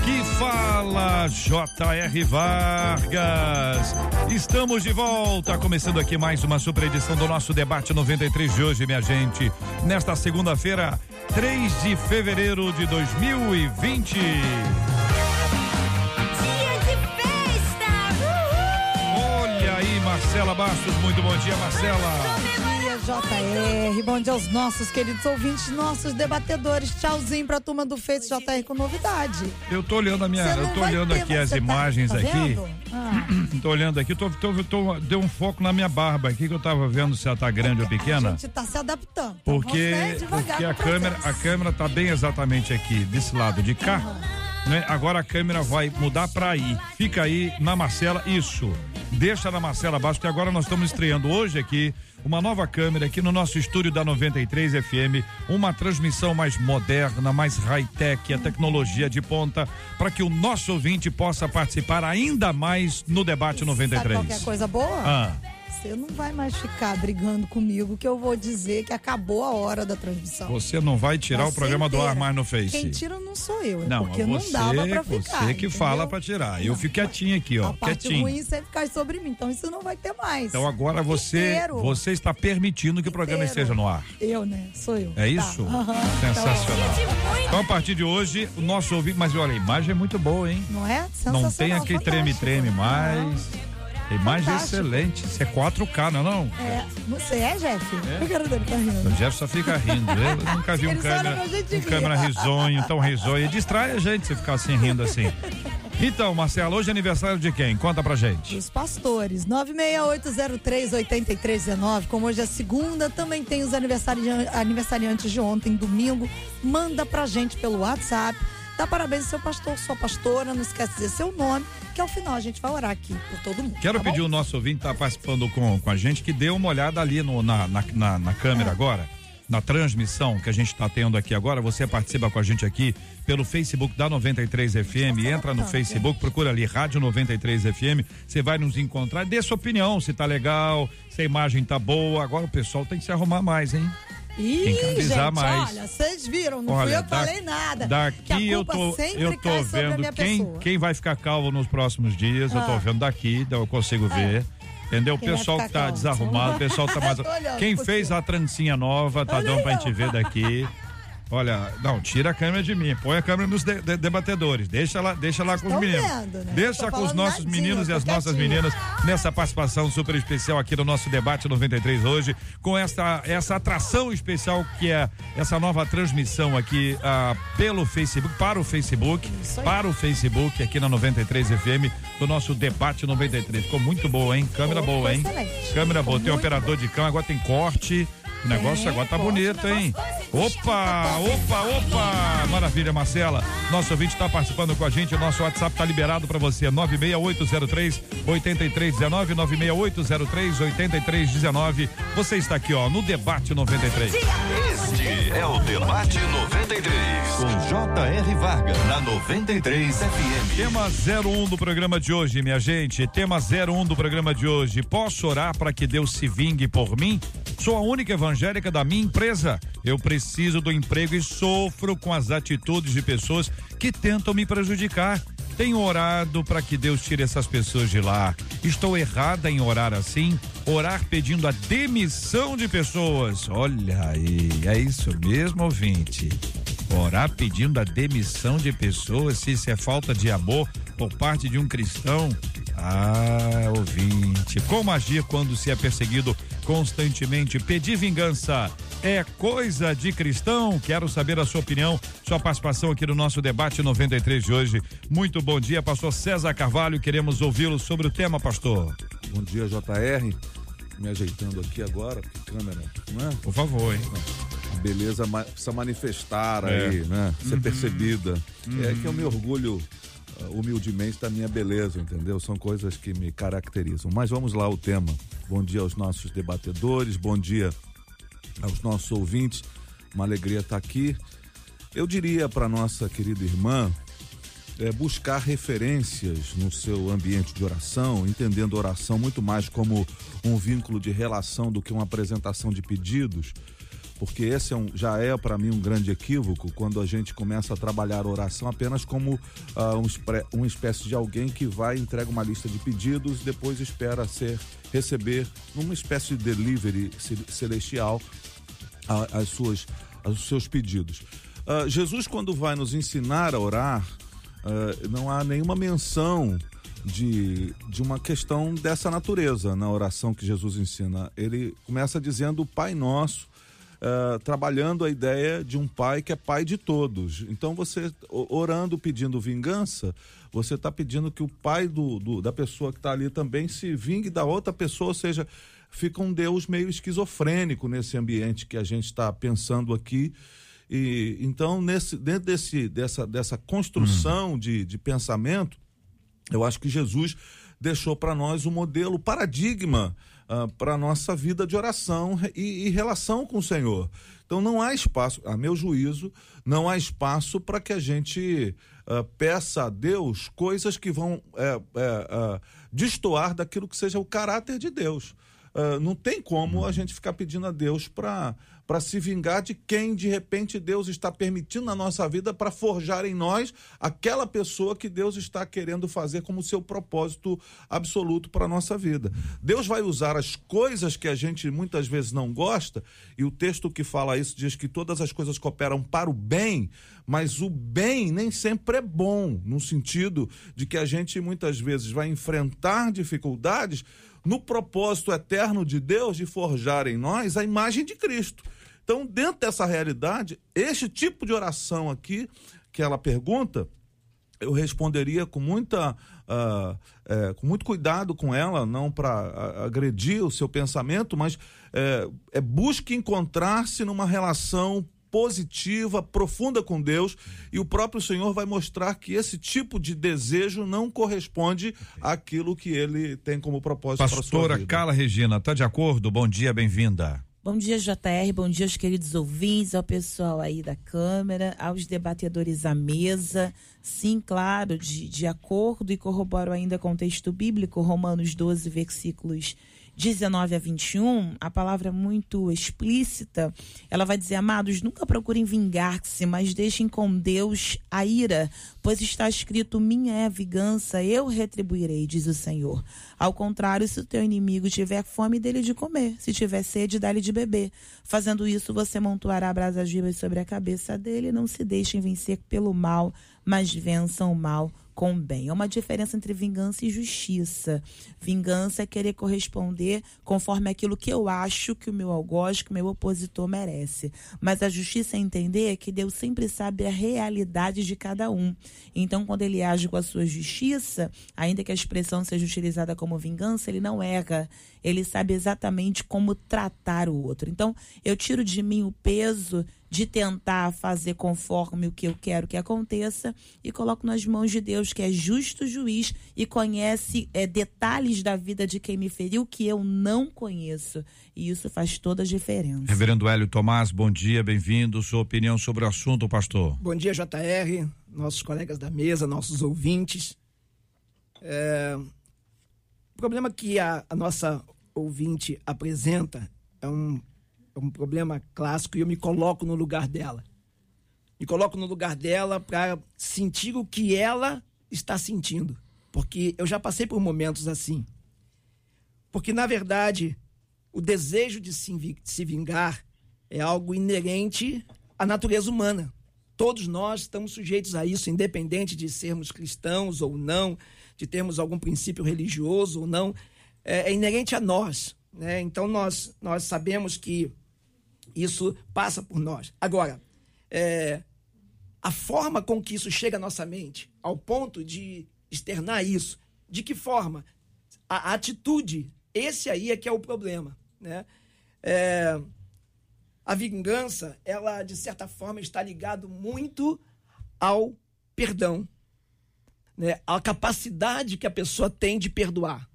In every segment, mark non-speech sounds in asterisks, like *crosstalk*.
Aqui fala J.R. Vargas. Estamos de volta, começando aqui mais uma super edição do nosso debate 93 de hoje, minha gente. Nesta segunda-feira, 3 de fevereiro de 2020. Dia de festa! Uhul! Olha aí, Marcela Bastos. Muito bom dia, Marcela. JR. Bom dia aos nossos queridos ouvintes, nossos debatedores. Tchauzinho pra turma do Face JR com novidade. Eu tô olhando a minha, Você não eu tô olhando aqui as você tá- imagens tá aqui. Ah, *clears throat* Tô olhando aqui, tô, tô, tô- deu um foco na minha barba aqui que eu tava vendo se ela tá grande ou a pequena. gente tá se adaptando. Então Porque, né, porque a câmera, a câmera tá bem exatamente aqui, desse lado de cá. Né? Agora a câmera vai mudar pra aí. Fica aí na Marcela, isso. Deixa na Marcela abaixo, que agora nós estamos estreando hoje aqui uma nova câmera aqui no nosso estúdio da 93 FM, uma transmissão mais moderna, mais high-tech, a tecnologia de ponta, para que o nosso ouvinte possa participar ainda mais no debate Sabe 93. qualquer coisa boa? Ah. Você não vai mais ficar brigando comigo que eu vou dizer que acabou a hora da transmissão. Você não vai tirar Vai o programa ser do ar inteira. mais no Face. Quem tira não sou eu, é Não, porque você, não dava pra ficar. você que entendeu? fala pra tirar. Eu Não, fico quietinho aqui, ó, A parte quietinho. ruim você ficar sobre mim, então isso não vai ter mais. Então agora você, Inteiro. você está permitindo que o programa esteja no ar. Eu, né? Sou eu. É isso? Tá. Sensacional. Então a partir de hoje, o nosso ouvinte, mas olha, a imagem é muito boa, hein? Não é? Sensacional. Não tem aquele treme-treme fantástico. mais. A imagem Fantástico. excelente. Isso é 4K, não é não? É, você é, Jeff? É. O cara dele tá O rindo. Jeff só fica rindo. Eu nunca vi um Ele câmera, um câmera risonho, tão risonho. Distrai a gente se ficar assim rindo assim. *laughs* Então, Marcelo, hoje é aniversário de quem? Conta pra gente. Dos pastores. 968038319. Como hoje é segunda, também tem os aniversarian- aniversariantes de ontem, domingo. Manda pra gente pelo WhatsApp. Dá parabéns ao seu pastor, sua pastora. Não esquece de dizer seu nome, que ao final a gente vai orar aqui por todo mundo. Quero tá pedir bom? o nosso ouvinte que está participando com, com a gente que dê uma olhada ali no- na, na, na, na É. câmera agora, na transmissão que a gente está tendo aqui agora. Você participa com a gente aqui pelo Facebook da 93 FM. Entra no Facebook, procura ali Rádio 93 FM. Você vai nos encontrar. Dê sua opinião se tá legal, se a imagem tá boa. Agora o pessoal tem que se arrumar mais, hein? Ih, Tem que gente, mais. olha, vocês viram, não Olha, fui eu da- falei nada. Daqui eu tô, eu tô vendo quem, pessoa. quem vai ficar calvo nos próximos dias. Eu tô Ah. vendo daqui, então eu consigo ver. Entendeu? O Quem vai pessoal que tá calvo? desarrumado, o pessoal tá mais. Quem fez a trancinha nova, tá Olha dando aí, pra gente ver daqui. *laughs* Olha, não, tira a câmera de mim, põe a câmera nos de- de- debatedores, deixa lá, deixa lá com os meninos. vendo, né? Deixa com os nossos nadinha, meninos e as nossas quietinha. meninas nessa participação super especial aqui no nosso debate 93 hoje, com essa, essa atração especial que é essa nova transmissão aqui ah, pelo Facebook, para o Facebook, para o Facebook aqui na 93 FM, do nosso debate 93. Ficou muito boa, hein? Câmera boa, hein? excelente. Câmera boa. Tem operador de câmera, agora tem corte. O negócio Tem, agora tá bonito, hein? negócio Opa, opa, opa! Maravilha, Marcela. Nosso ouvinte está participando com a gente. O nosso WhatsApp tá liberado para você. 96803 8319 96803 8319. Você está aqui, ó, no Debate 93. Este é o Debate 93. Com J.R. Vargas. Na 93 FM. Tema 01 do programa de hoje, minha gente. Tema 01 do programa de hoje. Posso orar para que Deus se vingue por mim? Sou a única evangélica da minha empresa. Eu preciso do emprego e sofro com as atitudes de pessoas que tentam me prejudicar. Tenho orado para que Deus tire essas pessoas de lá. Estou errada em orar assim? Orar pedindo a demissão de pessoas. Olha aí, é isso mesmo, ouvinte. Orar pedindo a demissão de pessoas, se isso é falta de amor por parte de um cristão. Ah, ouvinte, como agir quando se é perseguido constantemente? Pedir vingança é coisa de cristão? Quero saber a sua opinião, sua participação aqui no nosso debate 93 de hoje. Muito bom dia, pastor César Carvalho. Queremos ouvi-lo sobre o tema, pastor. Bom dia, JR. Me ajeitando aqui agora, câmera, não é? Por favor, hein? A beleza precisa manifestar É. aí, né? Ser percebida. É que eu me orgulho humildemente da minha beleza, entendeu? São coisas que me caracterizam. Mas vamos lá ao tema. Bom dia aos nossos debatedores, bom dia aos nossos ouvintes. Uma alegria estar aqui. Eu diria para nossa querida irmã é, buscar referências no seu ambiente de oração, entendendo oração muito mais como um vínculo de relação do que uma apresentação de pedidos porque esse é um, já é para mim um grande equívoco quando a gente começa a trabalhar a oração apenas como uh, um, uma espécie de alguém que vai entrega uma lista de pedidos depois espera ser receber numa espécie de delivery celestial uh, as suas os seus pedidos. Uh, Jesus quando vai nos ensinar a orar não há nenhuma menção de, de uma questão dessa natureza na oração que Jesus ensina. Ele começa dizendo Pai Nosso uh, trabalhando a ideia de um pai que é pai de todos. Então você orando, pedindo vingança, você está pedindo que o pai do, do da pessoa que está ali também se vingue da outra pessoa, ou seja, fica um Deus meio esquizofrênico nesse ambiente que a gente está pensando aqui. E então nesse dentro desse dessa dessa construção hum. de, de pensamento, eu acho que Jesus deixou para nós o um modelo, paradigma uh, para a nossa vida de oração e, e, relação com o Senhor. Então não há espaço, a meu juízo, não há espaço para que a gente uh, peça a Deus coisas que vão é, é, destoar daquilo que seja o caráter de Deus. não tem como a gente ficar pedindo a Deus para para se vingar de quem de repente Deus está permitindo na nossa vida para forjar em nós aquela pessoa que Deus está querendo fazer como seu propósito absoluto para a nossa vida. Deus vai usar as coisas que a gente muitas vezes não gosta, e o texto que fala isso diz que todas as coisas cooperam para o bem, mas o bem nem sempre é bom, no sentido de que a gente muitas vezes vai enfrentar dificuldades no propósito eterno de Deus de forjar em nós a imagem de Cristo. Então, dentro dessa realidade, este tipo de oração aqui, que ela pergunta, eu responderia com muita uh, é, com muito cuidado com ela, não para agredir o seu pensamento, mas é, é busque encontrar-se numa relação positiva, profunda com Deus, e o próprio Senhor vai mostrar que esse tipo de desejo não corresponde àquilo que ele tem como propósito para sua vida. Pastora Carla Regina, está de acordo? Bom dia, bem-vinda. Bom dia, JR. Bom dia aos queridos ouvintes, ao pessoal aí da Câmara, aos debatedores à mesa. Sim, claro, de, de acordo e corroboro ainda com o texto bíblico, Romanos 12, versículos 19 a 21, a palavra muito explícita. Ela vai dizer: Amados, nunca procurem vingar-se, mas deixem com Deus a ira, pois está escrito: Minha é a vingança, eu retribuirei, diz o Senhor. Ao contrário, se o teu inimigo tiver fome, dele de comer, se tiver sede, dá-lhe de beber. Fazendo isso, você montuará brasas vivas sobre a cabeça dele. Não se deixem vencer pelo mal, mas vençam o mal com bem. É uma diferença entre vingança e justiça. Vingança é querer corresponder conforme aquilo que eu acho que o meu algoz, que o meu opositor merece. Mas a justiça é entender que Deus sempre sabe a realidade de cada um. Então, quando ele age com a sua justiça, ainda que a expressão seja utilizada como vingança, ele não erra. Ele sabe exatamente como tratar o outro. Então, eu tiro de mim o peso de tentar fazer conforme o que eu quero que aconteça e coloco nas mãos de Deus, que é justo juiz e conhece é, detalhes da vida de quem me feriu que eu não conheço. E isso faz toda a diferença. Reverendo Hélio Tomás, bom dia, bem-vindo. Sua opinião sobre o assunto, pastor. Bom dia, JR, nossos colegas da mesa, nossos ouvintes. É... O problema que a, a nossa ouvinte apresenta é um é um problema clássico e eu me coloco no lugar dela. Me coloco no lugar dela para sentir o que ela está sentindo. Porque eu já passei por momentos assim. Porque, na verdade, o desejo de se vingar é algo inerente à natureza humana. Todos nós estamos sujeitos a isso, independente de sermos cristãos ou não, de termos algum princípio religioso ou não. É, é inerente a nós. Né? Então, nós, nós sabemos que isso passa por nós. Agora, é, a forma com que isso chega à nossa mente, ao ponto de externar isso, de que forma? A, a atitude, esse aí é que é o problema. Né? É, a vingança, ela, de certa forma, está ligado muito ao perdão. né, a capacidade que a pessoa tem de perdoar.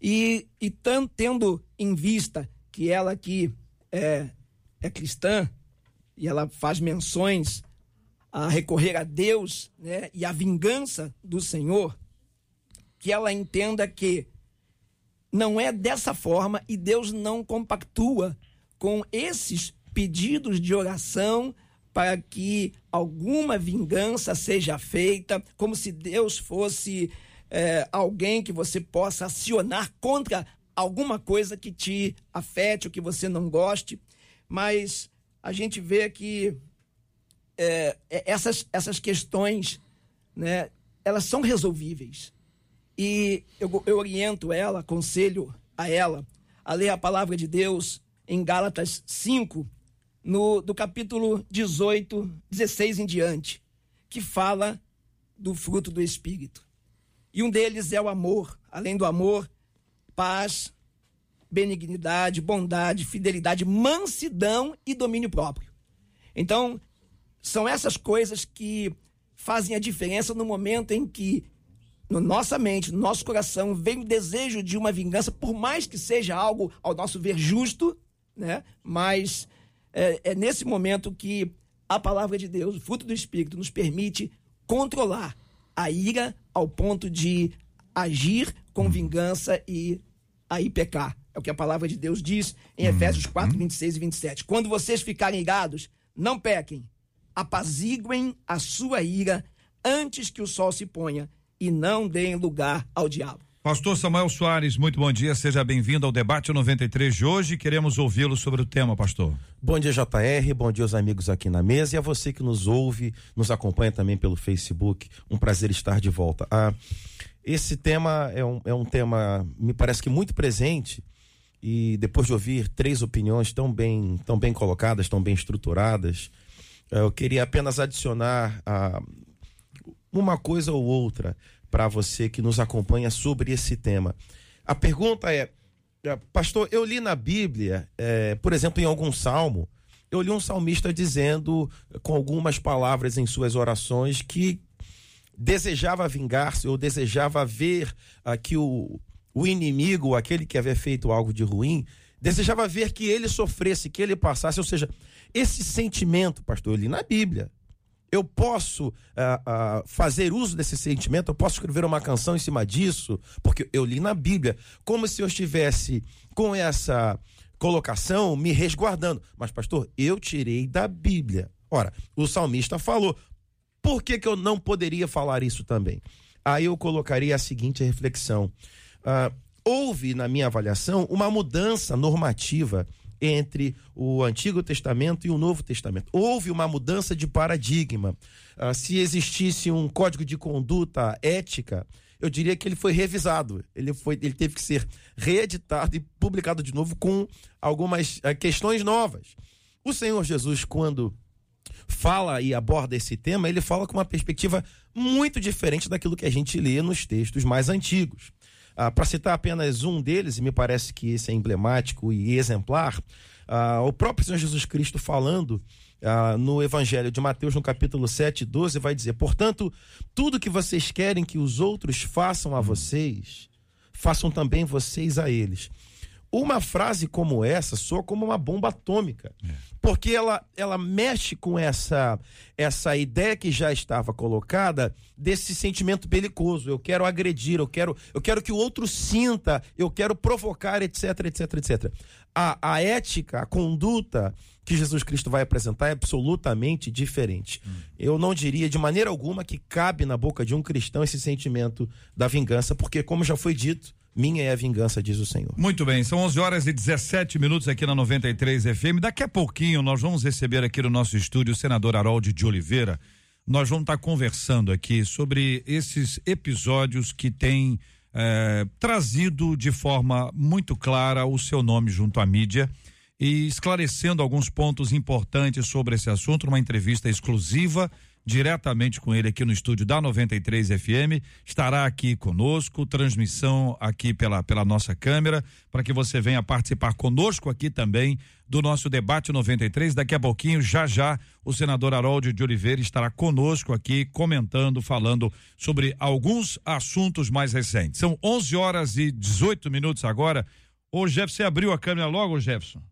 E, e tendo em vista que ela aqui é, é cristã e ela faz menções a recorrer a Deus né, e a vingança do Senhor, que ela entenda que não é dessa forma e Deus não compactua com esses pedidos de oração para que alguma vingança seja feita, como se Deus fosse é, alguém que você possa acionar contra alguma coisa que te afete ou que você não goste. Mas a gente vê que é, essas, essas questões, né, elas são resolvíveis. E eu, eu oriento ela, aconselho a ela a ler a palavra de Deus em Gálatas 5, no, do capítulo 18, 16 em diante, que fala do fruto do Espírito. E um deles é o amor. Além do amor, paz, benignidade, bondade, fidelidade, mansidão e domínio próprio. Então, são essas coisas que fazem a diferença no momento em que, na no nossa mente, no nosso coração, vem o desejo de uma vingança, por mais que seja algo, ao nosso ver, justo, né? Mas é, é nesse momento que a palavra de Deus, o fruto do Espírito, nos permite controlar a ira ao ponto de agir com vingança e aí pecar. É o que a palavra de Deus diz em Efésios 4, 26 e 27. Quando vocês ficarem irados, não pequem, apaziguem a sua ira antes que o sol se ponha e não deem lugar ao diabo. Pastor Samuel Soares, muito bom dia, seja bem-vindo ao debate 93 de hoje. Queremos ouvi-lo sobre o tema, pastor. Bom dia, JR, bom dia aos amigos aqui na mesa e a você que nos ouve, nos acompanha também pelo Facebook. Um prazer estar de volta. Ah, esse tema é um, é um tema, me parece que muito presente e depois de ouvir três opiniões tão bem, tão bem colocadas, tão bem estruturadas, eu queria apenas adicionar ah, uma coisa ou outra para você que nos acompanha sobre esse tema. A pergunta é, é, pastor, eu li na Bíblia, é, por exemplo, em algum salmo, eu li um salmista dizendo, com algumas palavras em suas orações, que desejava vingar-se ou desejava ver uh, que o, o inimigo, aquele que havia feito algo de ruim, desejava ver que ele sofresse, que ele passasse. Ou seja, esse sentimento, pastor, eu li na Bíblia eu posso uh, uh, fazer uso desse sentimento, eu posso escrever uma canção em cima disso, porque eu li na Bíblia, como se eu estivesse com essa colocação me resguardando. Mas, pastor, eu tirei da Bíblia. Ora, o salmista falou, por que, que eu não poderia falar isso também? Aí eu colocaria a seguinte reflexão. Uh, houve, na minha avaliação, uma mudança normativa entre o Antigo Testamento e o Novo Testamento. Houve uma mudança de paradigma. Uh, se existisse um código de conduta ética, eu diria que ele foi revisado. Ele, foi, ele teve que ser reeditado e publicado de novo com algumas uh, questões novas. O Senhor Jesus, quando fala e aborda esse tema, ele fala com uma perspectiva muito diferente daquilo que a gente lê nos textos mais antigos. Ah, Para citar apenas um deles, e me parece que esse é emblemático e exemplar, ah, o próprio Senhor Jesus Cristo falando ah, no Evangelho de Mateus, no capítulo 7, 12, vai dizer: Portanto, tudo que vocês querem que os outros façam a vocês, façam também vocês a eles. Uma frase como essa soa como uma bomba atômica. É. Porque ela, ela mexe com essa, essa ideia que já estava colocada desse sentimento belicoso. Eu quero agredir, eu quero, eu quero que o outro sinta, eu quero provocar, etc, etc, etc. A, a ética, a conduta que Jesus Cristo vai apresentar é absolutamente diferente. Hum. Eu não diria de maneira alguma que cabe na boca de um cristão esse sentimento da vingança, porque, como já foi dito, minha é a vingança, diz o Senhor. Muito bem, são 11 horas e 17 minutos aqui na 93 FM. Daqui a pouquinho nós vamos receber aqui no nosso estúdio o senador Harold de Oliveira. Nós vamos estar conversando aqui sobre esses episódios que têm eh, trazido de forma muito clara o seu nome junto à mídia e esclarecendo alguns pontos importantes sobre esse assunto, numa entrevista exclusiva diretamente com ele aqui no estúdio da 93 FM. Estará aqui conosco, transmissão aqui pela, pela nossa câmera, para que você venha participar conosco aqui também do nosso debate 93. Daqui a pouquinho, já já, o senador Harold de Oliveira estará conosco aqui comentando, falando sobre alguns assuntos mais recentes. São 11 horas e 18 minutos agora. Ô, Jefferson, você abriu a câmera logo, Jefferson?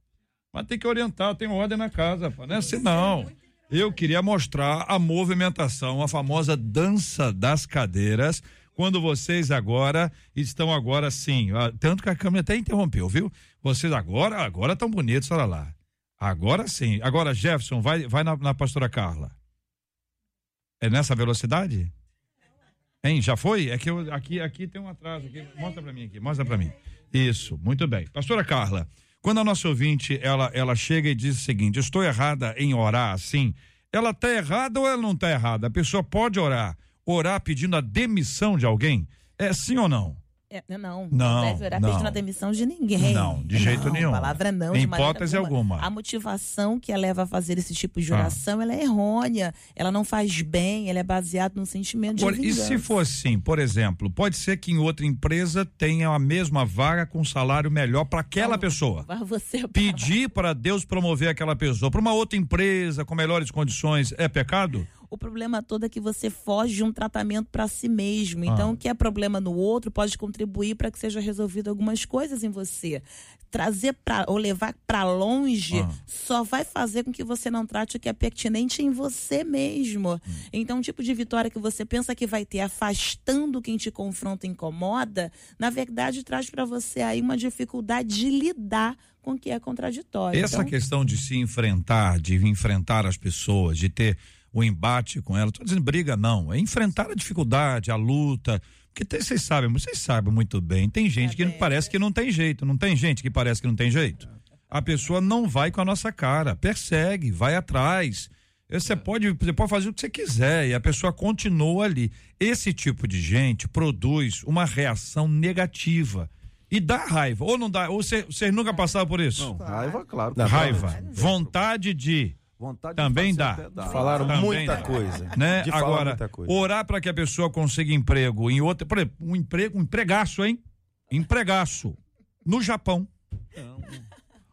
Mas tem que orientar, tem ordem na casa, pô. não é assim não. Eu queria mostrar a movimentação, a famosa dança das cadeiras, quando vocês agora estão agora sim, tanto que a câmera até interrompeu, viu? Vocês agora, agora estão bonitos, olha lá. Agora sim. Agora, Jefferson, vai, vai na, na pastora Carla. É nessa velocidade? Hein, já foi? É que eu, aqui, aqui tem um atraso. Aqui. Mostra para mim aqui, mostra para mim. Isso, muito bem. Pastora Carla, quando a nossa ouvinte, ela, ela chega e diz o seguinte, estou errada em orar assim, ela está errada ou ela não está errada? A pessoa pode orar, orar pedindo a demissão de alguém? É sim ou não? É, não, Não, deve orar não. pedindo a demissão de ninguém. Não, de jeito nenhum. A palavra não. Em hipótese alguma. A motivação que a leva a fazer esse tipo de Ah. oração, ela é errônea. Ela não faz bem, ela é baseada num sentimento de e vingança. se for assim, por exemplo, pode ser que em outra empresa tenha a mesma vaga com salário melhor para aquela pessoa. Vai você Pedir para Deus promover aquela pessoa para uma outra empresa com melhores condições é pecado? O problema todo é que você foge de um tratamento para si mesmo. Ah. Então, o que é problema no outro pode contribuir para que seja resolvido algumas coisas em você. Trazer para ou levar para longe Ah. só vai fazer com que você não trate o que é pertinente em você mesmo. Hum. Então, o tipo de vitória que você pensa que vai ter afastando quem te confronta e incomoda, na verdade traz para você aí uma dificuldade de lidar com o que é contraditório. Essa Então, questão de se enfrentar, de enfrentar as pessoas, de ter o embate com elas, tô dizendo briga não, é enfrentar a dificuldade, a luta, porque tem- vocês sabem, vocês sabem muito bem, tem gente que parece que não tem jeito, não tem gente que parece que não tem jeito. A pessoa não vai com a nossa cara, persegue, vai atrás. Você pode, você pode fazer o que você quiser e a pessoa continua ali. Esse tipo de gente produz uma reação negativa e dá raiva. Ou não dá? Ou você- vocês nunca passaram por isso? Não, raiva, claro. raiva, vontade de Vontade também de dá. dá. Falaram Também muita dá. coisa. Né? De falar Agora, muita coisa. orar para que a pessoa consiga emprego em outra, por exemplo, um emprego, um empregaço, hein? Empregaço no Japão.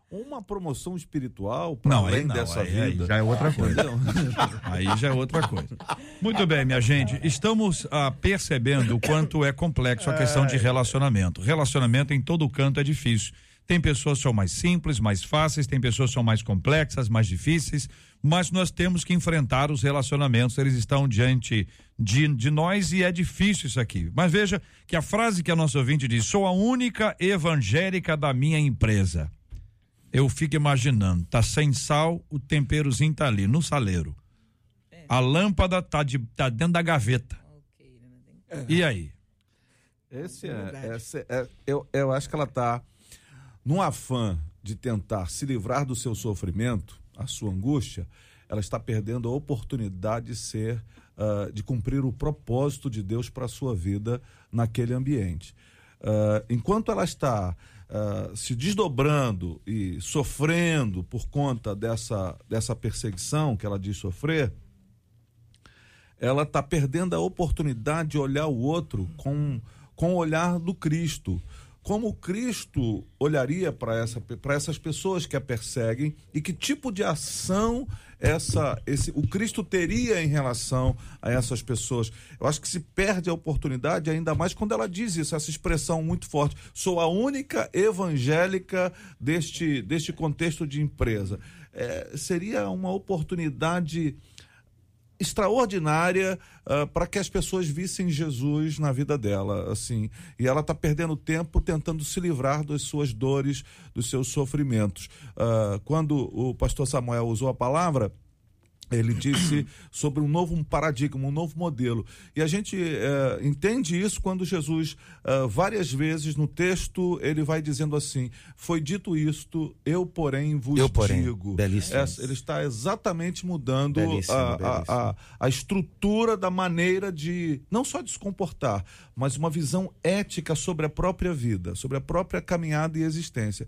Uma promoção espiritual para Não, aí além não, dessa aí- aí vida. já é outra coisa. *laughs* Aí já é outra coisa. Muito bem, minha gente. Estamos ah, percebendo o quanto é complexo a questão de relacionamento. Relacionamento em todo canto é difícil. Tem pessoas que são mais simples, mais fáceis, tem pessoas que são mais complexas, mais difíceis, mas nós temos que enfrentar os relacionamentos, eles estão diante de, de nós e é difícil isso aqui. Mas veja que a frase que a nossa ouvinte diz: sou a única evangélica da minha empresa. Eu fico imaginando, tá sem sal, o temperozinho tá ali, no saleiro. A lâmpada tá, de, tá dentro da gaveta. E aí? Esse é, esse é- eu, eu acho que ela está num afã de tentar se livrar do seu sofrimento, a sua angústia, ela está perdendo a oportunidade de ser, ah, de cumprir o propósito de Deus para a sua vida naquele ambiente. Ah, enquanto ela está ah, se desdobrando e sofrendo por conta dessa, dessa perseguição que ela diz sofrer, ela está perdendo a oportunidade de olhar o outro com, com o olhar do Cristo. Como Cristo olharia para essa, essas pessoas que a perseguem e que tipo de ação essa, esse, o Cristo teria em relação a essas pessoas. Eu acho que se perde a oportunidade, ainda mais quando ela diz isso, essa expressão muito forte. Sou a única evangélica deste, deste contexto de empresa. É, seria uma oportunidade extraordinária para que as pessoas vissem Jesus na vida dela, assim. E ela está perdendo tempo tentando se livrar das suas dores, dos seus sofrimentos. Ah, quando o pastor Samuel usou a palavra, ele disse *clears throat* sobre um novo paradigma, um novo modelo. E a gente eh, entende isso quando Jesus, ah, várias vezes no texto, ele vai dizendo assim: Foi dito isto, eu, porém, vos Eu, porém. digo. Belíssimo. Essa- ele está exatamente mudando Belíssimo, a, a- belíssimo. a- a estrutura da maneira de, não só de se comportar, mas uma visão ética sobre a própria vida, sobre a própria caminhada e existência.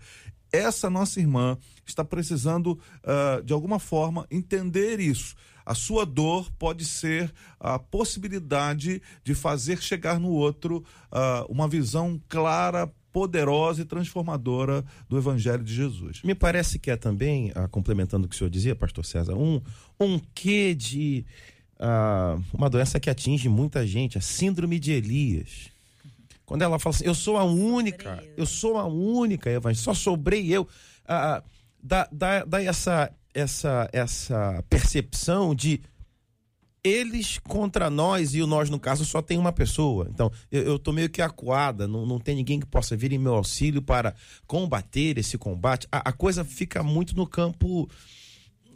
Essa nossa irmã está precisando, ah, de alguma forma, entender isso. A sua dor pode ser a possibilidade de fazer chegar no outro ah, uma visão clara, poderosa e transformadora do Evangelho de Jesus. Me parece que é também, ah, complementando o que o senhor dizia, pastor César, um, um quê de uma doença que atinge muita gente, a síndrome de Elias. Quando ela fala assim, eu sou a única, eu sou a única evangelista, só sobrei eu. Ah, dá, dá, dá essa, essa, essa percepção de eles contra nós e o nós, no caso, só tem uma pessoa. Então, eu, eu tô meio que acuada, não, não tem ninguém que possa vir em meu auxílio para combater esse combate. A, a coisa fica muito no campo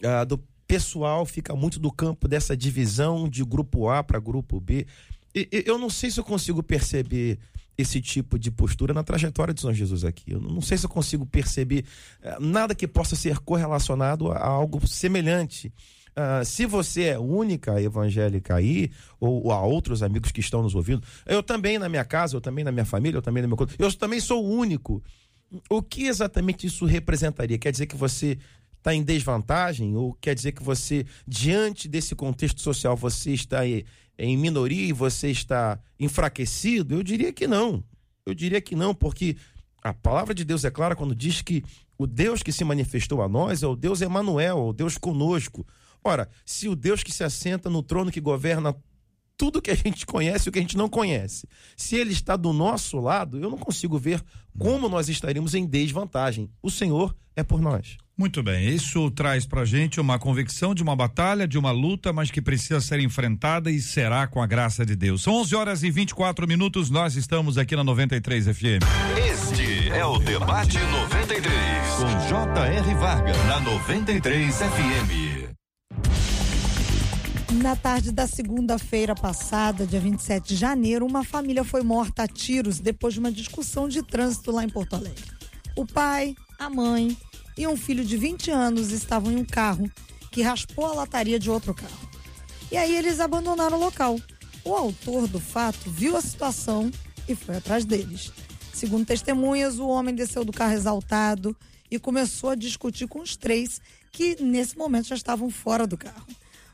ah, do pessoal, fica muito do campo dessa divisão de grupo A para grupo B. E, e, eu não sei se eu consigo perceber esse tipo de postura na trajetória de São Jesus aqui. Eu não sei se eu consigo perceber eh, nada que possa ser correlacionado a algo semelhante. Ah, se você é única evangélica aí, ou, ou a outros amigos que estão nos ouvindo, eu também na minha casa, eu também na minha família, eu também na minha eu também sou único. O que exatamente isso representaria? Quer dizer que você está em desvantagem? Ou quer dizer que você, diante desse contexto social, você está em, minoria e você está enfraquecido? Eu diria que não. Eu diria que não, porque a palavra de Deus é clara quando diz que o Deus que se manifestou a nós é o Deus Emanuel, o Deus conosco. Ora, se o Deus que se assenta no trono que governa tudo que a gente conhece e o que a gente não conhece, se ele está do nosso lado, eu não consigo ver como nós estaríamos em desvantagem. O Senhor é por nós. Muito bem, isso traz pra gente uma convicção de uma batalha, de uma luta, mas que precisa ser enfrentada e será com a graça de Deus. São 11 horas e 24 minutos, nós estamos aqui na 93 FM. Este é o Debate 93, com J.R. Varga, na 93 FM. Na tarde da segunda-feira passada, dia 27 de janeiro, uma família foi morta a tiros depois de uma discussão de trânsito lá em Porto Alegre. O pai, a mãe e um filho de 20 anos estavam em um carro que raspou a lataria de outro carro. E aí eles abandonaram o local. O autor do fato viu a situação e foi atrás deles. Segundo testemunhas, o homem desceu do carro exaltado e começou a discutir com os três que nesse momento já estavam fora do carro.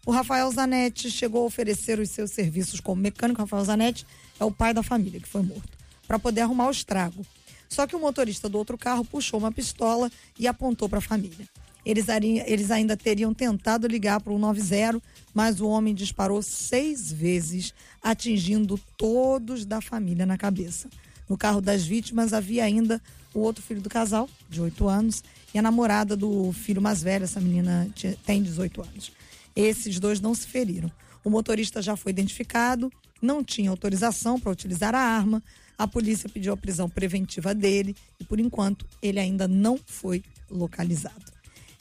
O Rafael Zanetti chegou a oferecer os seus serviços como mecânico. Rafael Zanetti é o pai da família que foi morto, para poder arrumar o estrago. Só que o motorista do outro carro puxou uma pistola e apontou para a família. Eles, eles ainda teriam tentado ligar para o 90, mas o homem disparou seis vezes, atingindo todos da família na cabeça. No carro das vítimas havia ainda o outro filho do casal, de 8 anos, e a namorada do filho mais velho, essa menina tem 18 anos. Esses dois não se feriram. O motorista já foi identificado, não tinha autorização para utilizar a arma. A polícia pediu a prisão preventiva dele e, por enquanto, ele ainda não foi localizado.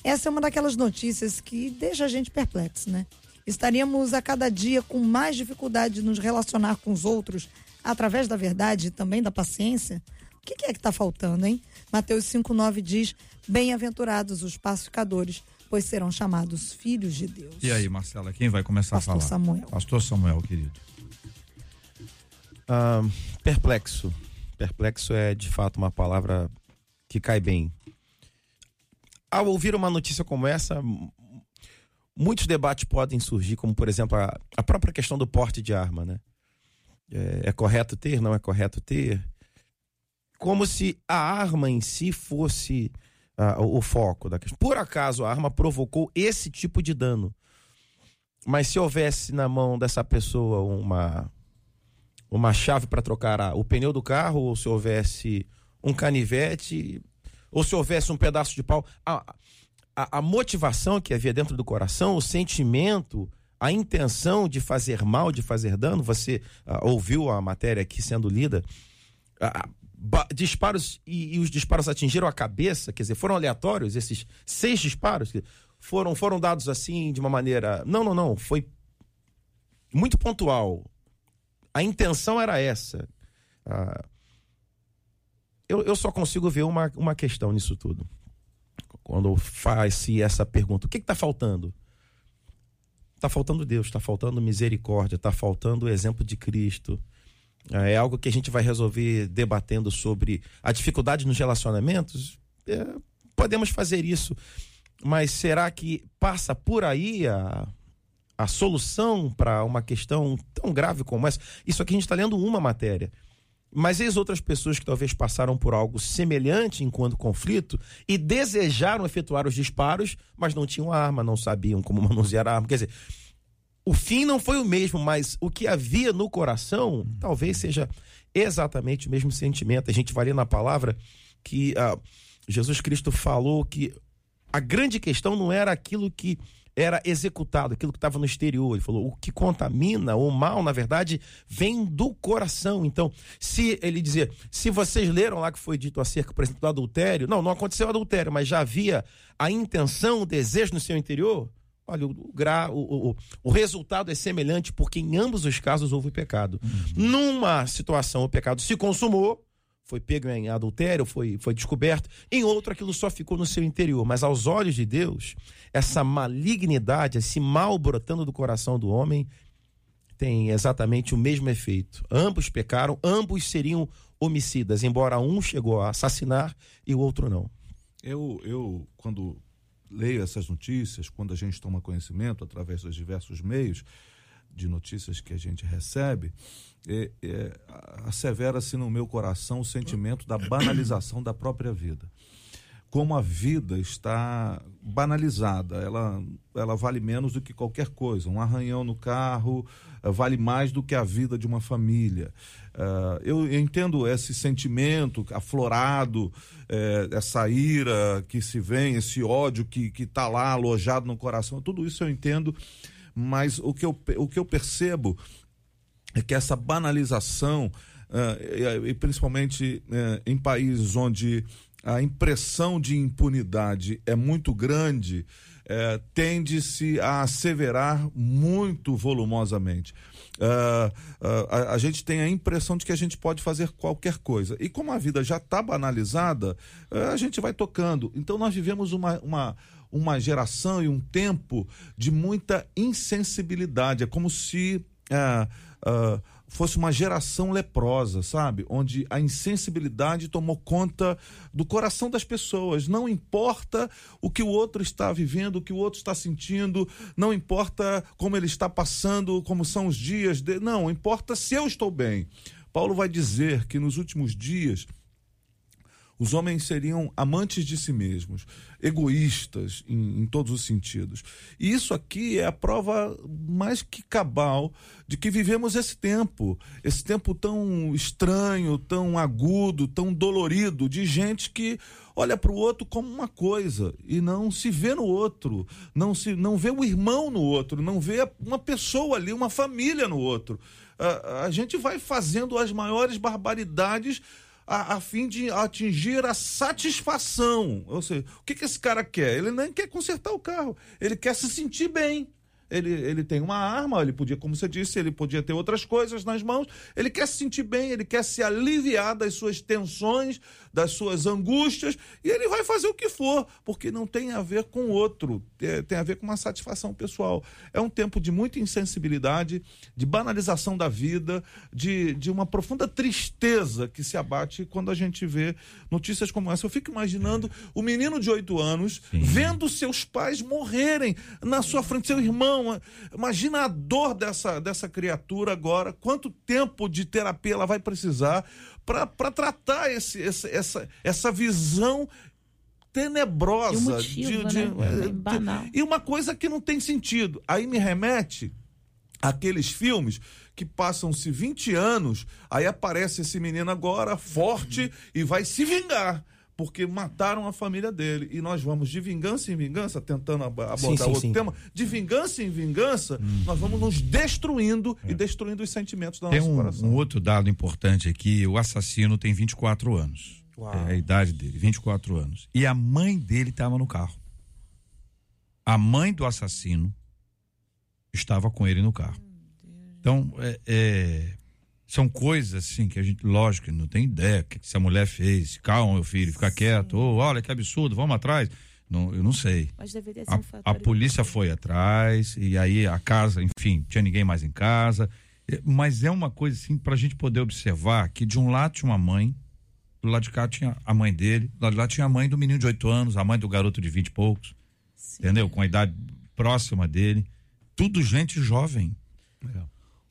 Essa é uma daquelas notícias que deixa a gente perplexo, né? Estaríamos a cada dia com mais dificuldade de nos relacionar com os outros através da verdade e também da paciência? O que é que está faltando, hein? Mateus 5,9 diz: Bem-aventurados os pacificadores, pois serão chamados filhos de Deus. E aí, Marcela, quem vai começar Pastor a falar? Samuel. Pastor Samuel, querido. Perplexo. Perplexo é de fato uma palavra que cai bem. Ao ouvir uma notícia como essa, muitos debates podem surgir, como por exemplo a, a própria questão do porte de arma, né? É, é correto ter? Não é correto ter? Como se a arma em si fosse uh, o foco da questão. Por acaso a arma provocou esse tipo de dano. Mas se houvesse na mão dessa pessoa uma uma chave para trocar a, o pneu do carro, ou se houvesse um canivete, ou se houvesse um pedaço de pau, a, a, a motivação que havia dentro do coração, o sentimento, a intenção de fazer mal, de fazer dano, você uh, ouviu a matéria aqui sendo lida, disparos e, e, os disparos atingiram a cabeça, quer dizer, foram aleatórios esses seis disparos, foram foram dados assim de uma maneira, não, não, não, foi muito pontual. A intenção era essa. Ah, eu, eu só consigo ver uma, uma questão nisso tudo. Quando faz-se essa pergunta, o que está faltando? Está faltando Deus, está faltando misericórdia, está faltando o exemplo de Cristo. É algo que a gente vai resolver debatendo sobre a dificuldade nos relacionamentos. É, Podemos fazer isso, mas será que passa por aí a, a solução para uma questão tão grave como essa? Isso aqui a gente está lendo uma matéria. Mas eis outras pessoas que talvez passaram por algo semelhante enquanto conflito e desejaram efetuar os disparos, mas não tinham arma, não sabiam como *laughs* manusear a arma. Quer dizer, o fim não foi o mesmo, mas o que havia no coração talvez seja exatamente o mesmo sentimento. A gente vai ler na palavra que ah, Jesus Cristo falou que a grande questão não era aquilo que era executado, aquilo que estava no exterior. Ele falou: o que contamina, o mal, na verdade, vem do coração. Então, se ele dizia, se vocês leram lá que foi dito acerca, por exemplo, do adultério, não, não aconteceu adultério, mas já havia a intenção, o desejo no seu interior. Olha, o, gra, o, o, o resultado é semelhante, porque em ambos os casos houve pecado. Numa situação, o pecado se consumou, foi pego em adultério, foi, foi descoberto. Em outro, aquilo só ficou no seu interior. Mas aos olhos de Deus, essa malignidade, esse mal brotando do coração do homem, tem exatamente o mesmo efeito. Ambos pecaram, ambos seriam homicidas, embora um chegou a assassinar e o outro não. Eu, eu quando leio essas notícias, quando a gente toma conhecimento através dos diversos meios de notícias que a gente recebe, é, é, assevera-se no meu coração o sentimento da banalização da própria vida. Como a vida está banalizada, ela, ela vale menos do que qualquer coisa. Um arranhão no carro eh, vale mais do que a vida de uma família. Uh, eu entendo esse sentimento aflorado, eh, essa ira que se vem, esse ódio que está lá alojado no coração, tudo isso eu entendo, mas o que eu, o que eu percebo é que essa banalização, uh, e, e, principalmente uh, em países onde a impressão de impunidade é muito grande, uh, tende-se a asseverar muito volumosamente. A, a, gente tem a impressão de que a gente pode fazer qualquer coisa. E como a vida já está banalizada, a gente vai tocando. Então nós vivemos uma, uma uma geração e um tempo de muita insensibilidade. É como se uh, uh, fosse uma geração leprosa, sabe? Onde a insensibilidade tomou conta do coração das pessoas. Não importa o que o outro está vivendo, o que o outro está sentindo, não importa como ele está passando, como são os dias. De... Não, importa se eu estou bem. Paulo vai dizer que nos últimos dias os homens seriam amantes de si mesmos, egoístas em, em, todos os sentidos. E isso aqui é a prova mais que cabal de que vivemos esse tempo, esse tempo tão estranho, tão agudo, tão dolorido, de gente que olha para o outro como uma coisa e não se vê no outro, não se não vê o irmão no outro, não vê uma pessoa ali, uma família no outro. a, a gente vai fazendo as maiores barbaridades a, a, fim de atingir a satisfação. Ou seja, o que, que esse cara quer? Ele nem quer consertar o carro, ele quer se sentir bem. Ele, ele tem uma arma, ele podia, como você disse, ele podia ter outras coisas nas mãos. Ele quer se sentir bem, ele quer se aliviar das suas tensões, das suas angústias, e ele vai fazer o que for, porque não tem a ver com o outro, é, tem a ver com uma satisfação pessoal. É um tempo de muita insensibilidade, de banalização da vida, de, de uma profunda tristeza que se abate quando a gente vê notícias como essa. Eu fico imaginando o menino de oito anos Sim. vendo seus pais morrerem na sua frente, seu irmão. Imagina a dor dessa, dessa criatura agora, quanto tempo de terapia ela vai precisar para tratar esse, esse, essa, essa visão tenebrosa. motivo, de, né? de, é banal. E uma coisa que não tem sentido. Aí me remete aqueles filmes que passam-se 20 anos, aí aparece esse menino agora forte e vai se vingar porque mataram a família dele. E nós vamos de vingança em vingança, tentando abordar sim, sim, outro sim. tema, de vingança em vingança, hum. nós vamos nos destruindo é. e destruindo os sentimentos da tem nossa um, coração. um outro dado importante aqui: o assassino tem 24 anos. Uau. É a idade dele, 24 anos. E a mãe dele estava no carro. A mãe do assassino estava com ele no carro. Então, é, é são coisas assim que a gente, lógico, não tem ideia que se a mulher fez. Calma, meu filho, fica Sim. quieto. Oh, olha que absurdo, vamos atrás. Não, eu não sei. Mas deveria ser a, um a polícia foi atrás e aí a casa, enfim, tinha ninguém mais em casa. Mas é uma coisa assim para a gente poder observar que de um lado tinha uma mãe Do lado de cá tinha a mãe dele, do lado de lá tinha a mãe do menino de 8 anos, a mãe do garoto de 20 e poucos. Entendeu? Com a idade próxima dele. Tudo gente jovem.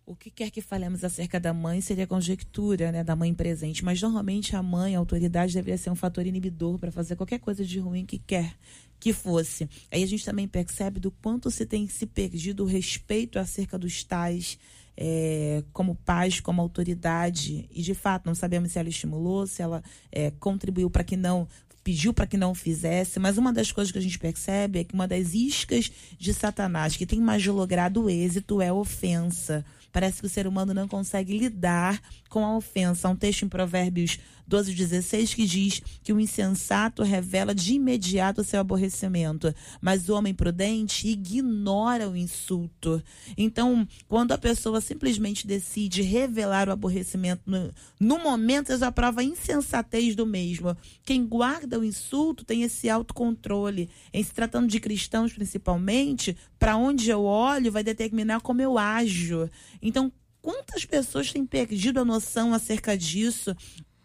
O que quer que falemos acerca da mãe seria conjectura, né, da mãe presente, mas normalmente a mãe, a autoridade deveria ser um fator inibidor para fazer qualquer coisa de ruim que quer que fosse. Aí a gente também percebe do quanto se tem se perdido o respeito acerca dos tais é, como pais, como autoridade, e de fato não sabemos se ela estimulou, se ela é, contribuiu para que não pediu para que não fizesse, mas uma das coisas que a gente percebe é que uma das iscas de Satanás que tem mais logrado êxito é a ofensa. Parece que o ser humano não consegue lidar com a ofensa. Há um texto em Provérbios 12, 16 que diz que o insensato revela de imediato o seu aborrecimento, mas o homem prudente ignora o insulto. Então, quando a pessoa simplesmente decide revelar o aborrecimento no, no momento, já prova a insensatez do mesmo. Quem guarda o insulto tem esse autocontrole. Em se tratando de cristãos, principalmente, para onde eu olho vai determinar como eu ajo. Então, quantas pessoas têm perdido a noção acerca disso?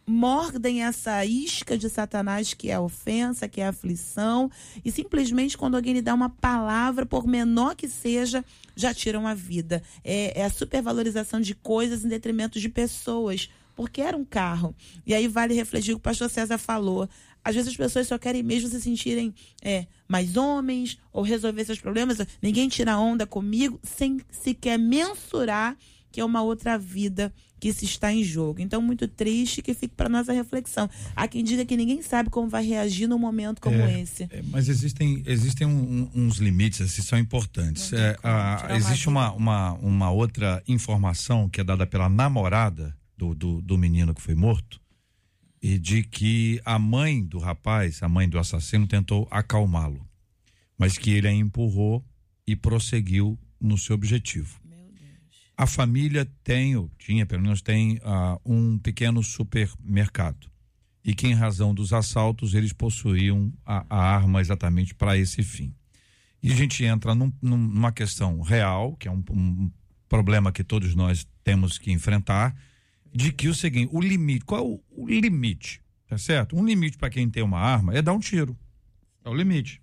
Mordem essa isca de Satanás que é a ofensa, que é a aflição, e simplesmente quando alguém lhe dá uma palavra, por menor que seja, já tiram a vida. É, é a supervalorização de coisas em detrimento de pessoas, porque era um carro. E aí vale refletir o que o pastor César falou. Às vezes as pessoas só querem mesmo se sentirem é, mais homens ou resolver seus problemas. Ninguém tira onda comigo sem sequer mensurar que é uma outra vida que se está em jogo. Então, muito triste que fique para nossa reflexão. Há quem diga que ninguém sabe como vai reagir num momento como É, esse. é, mas existem, existem um- um- uns limites, assim, são importantes. É, a- existe uma, uma, uma outra informação que é dada pela namorada do, do, do menino que foi morto, e de que a mãe do rapaz, a mãe do assassino, tentou acalmá-lo, mas que ele a empurrou e prosseguiu no seu objetivo. A família tem, ou tinha, pelo menos tem, ah, um pequeno supermercado. E que, em razão dos assaltos, eles possuíam a, a arma exatamente para esse fim. E a gente entra num- numa questão real, que é um, um problema que todos nós temos que enfrentar, de que o seguinte, o limite, qual é o, limite? Tá certo? Um limite para quem tem uma arma é dar um tiro. É o limite.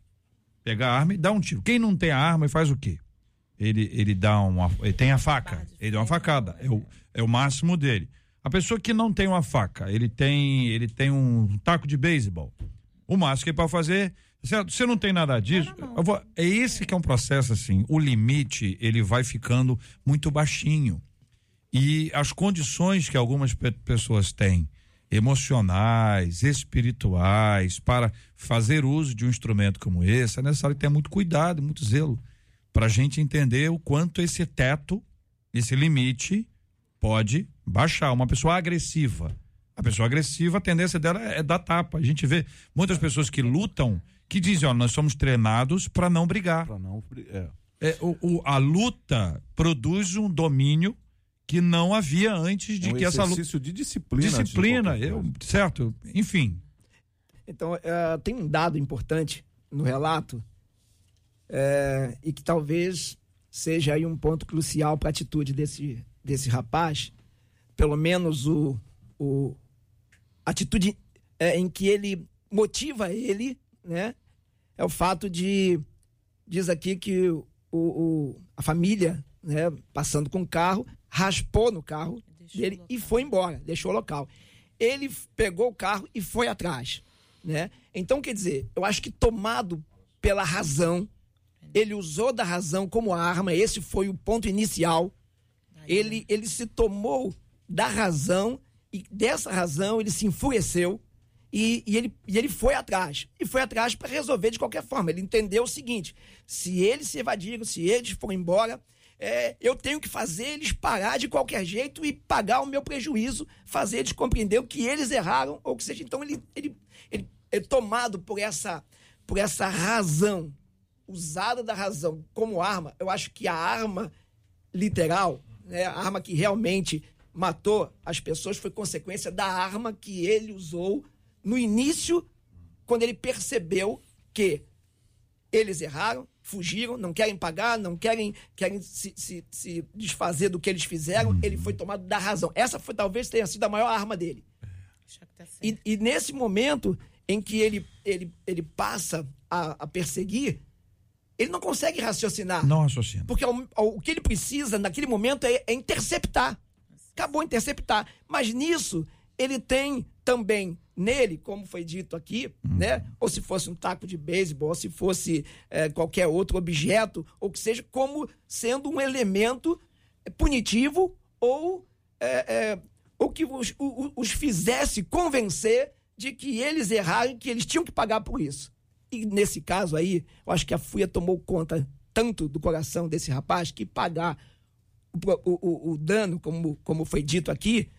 Pegar a arma e dar um tiro. Quem não tem a arma e faz o quê? Ele, ele dá uma. Ele tem a faca. Ele dá uma facada. É o, é o máximo dele. A pessoa que não tem uma faca, ele tem, ele tem um taco de beisebol. O máximo que ele pode fazer. Certo? Você não tem nada disso. vou- é esse que é um processo assim. O limite, ele vai ficando muito baixinho. E as condições que algumas pe- pessoas têm, emocionais, espirituais, para fazer uso de um instrumento como esse, é necessário ter muito cuidado, muito zelo, para a gente entender o quanto esse teto, esse limite, pode baixar. Uma pessoa agressiva. A pessoa agressiva, a tendência dela é dar tapa. A gente vê muitas pessoas que lutam que dizem, ó, nós somos treinados para não brigar. Pra não, é. É, o, o- a luta produz um domínio que não havia antes de É um que essa luta. exercício de disciplina. de Disciplina, qualquer eu, certo? Enfim. Então, eh, tem um dado importante no relato eh, e que talvez seja aí um ponto crucial para a atitude desse, desse rapaz. Pelo menos o, o a atitude eh, em que ele motiva ele, né? É o fato de diz aqui que o, o- a família, né, passando com o carro, raspou no carro dele e foi embora, deixou o local. Ele pegou o carro e foi atrás, né? Então, quer dizer, eu acho que tomado pela razão, ele usou da razão como arma, esse foi o ponto inicial. Ele, ele se tomou da razão e dessa razão ele se enfureceu e, e ele, e ele foi atrás. E foi atrás para resolver de qualquer forma. Ele entendeu o seguinte: se eles se evadiram, se eles foram embora, é, eu tenho que fazer eles parar de qualquer jeito e pagar o meu prejuízo, fazer eles compreender que eles erraram, ou que seja. Então ele, ele, ele é tomado por essa, por essa razão, usada da razão como arma. Eu acho que a arma literal, né, a arma que realmente matou as pessoas foi consequência da arma que ele usou no início, quando ele percebeu que eles erraram, fugiram, não querem pagar, não querem, querem se, se, se desfazer do que eles fizeram. Ele foi tomado da razão. Essa foi talvez tenha sido a maior arma dele. tá E, e nesse momento em que ele, ele, ele passa a, a perseguir, ele não consegue raciocinar. Não raciocina. Porque o, o que ele precisa naquele momento é, é interceptar. Acabou interceptar. Mas nisso, ele tem também nele, como foi dito aqui, né? Ou se fosse um taco de beisebol, ou se fosse eh, qualquer outro objeto, ou que seja, como sendo um elemento punitivo ou, eh, eh, ou que os, o- os fizesse convencer de que eles erraram que eles tinham que pagar por isso. E nesse caso aí, eu acho que a FUIA tomou conta tanto do coração desse rapaz que pagar o, o- o- o dano, como, como foi dito aqui,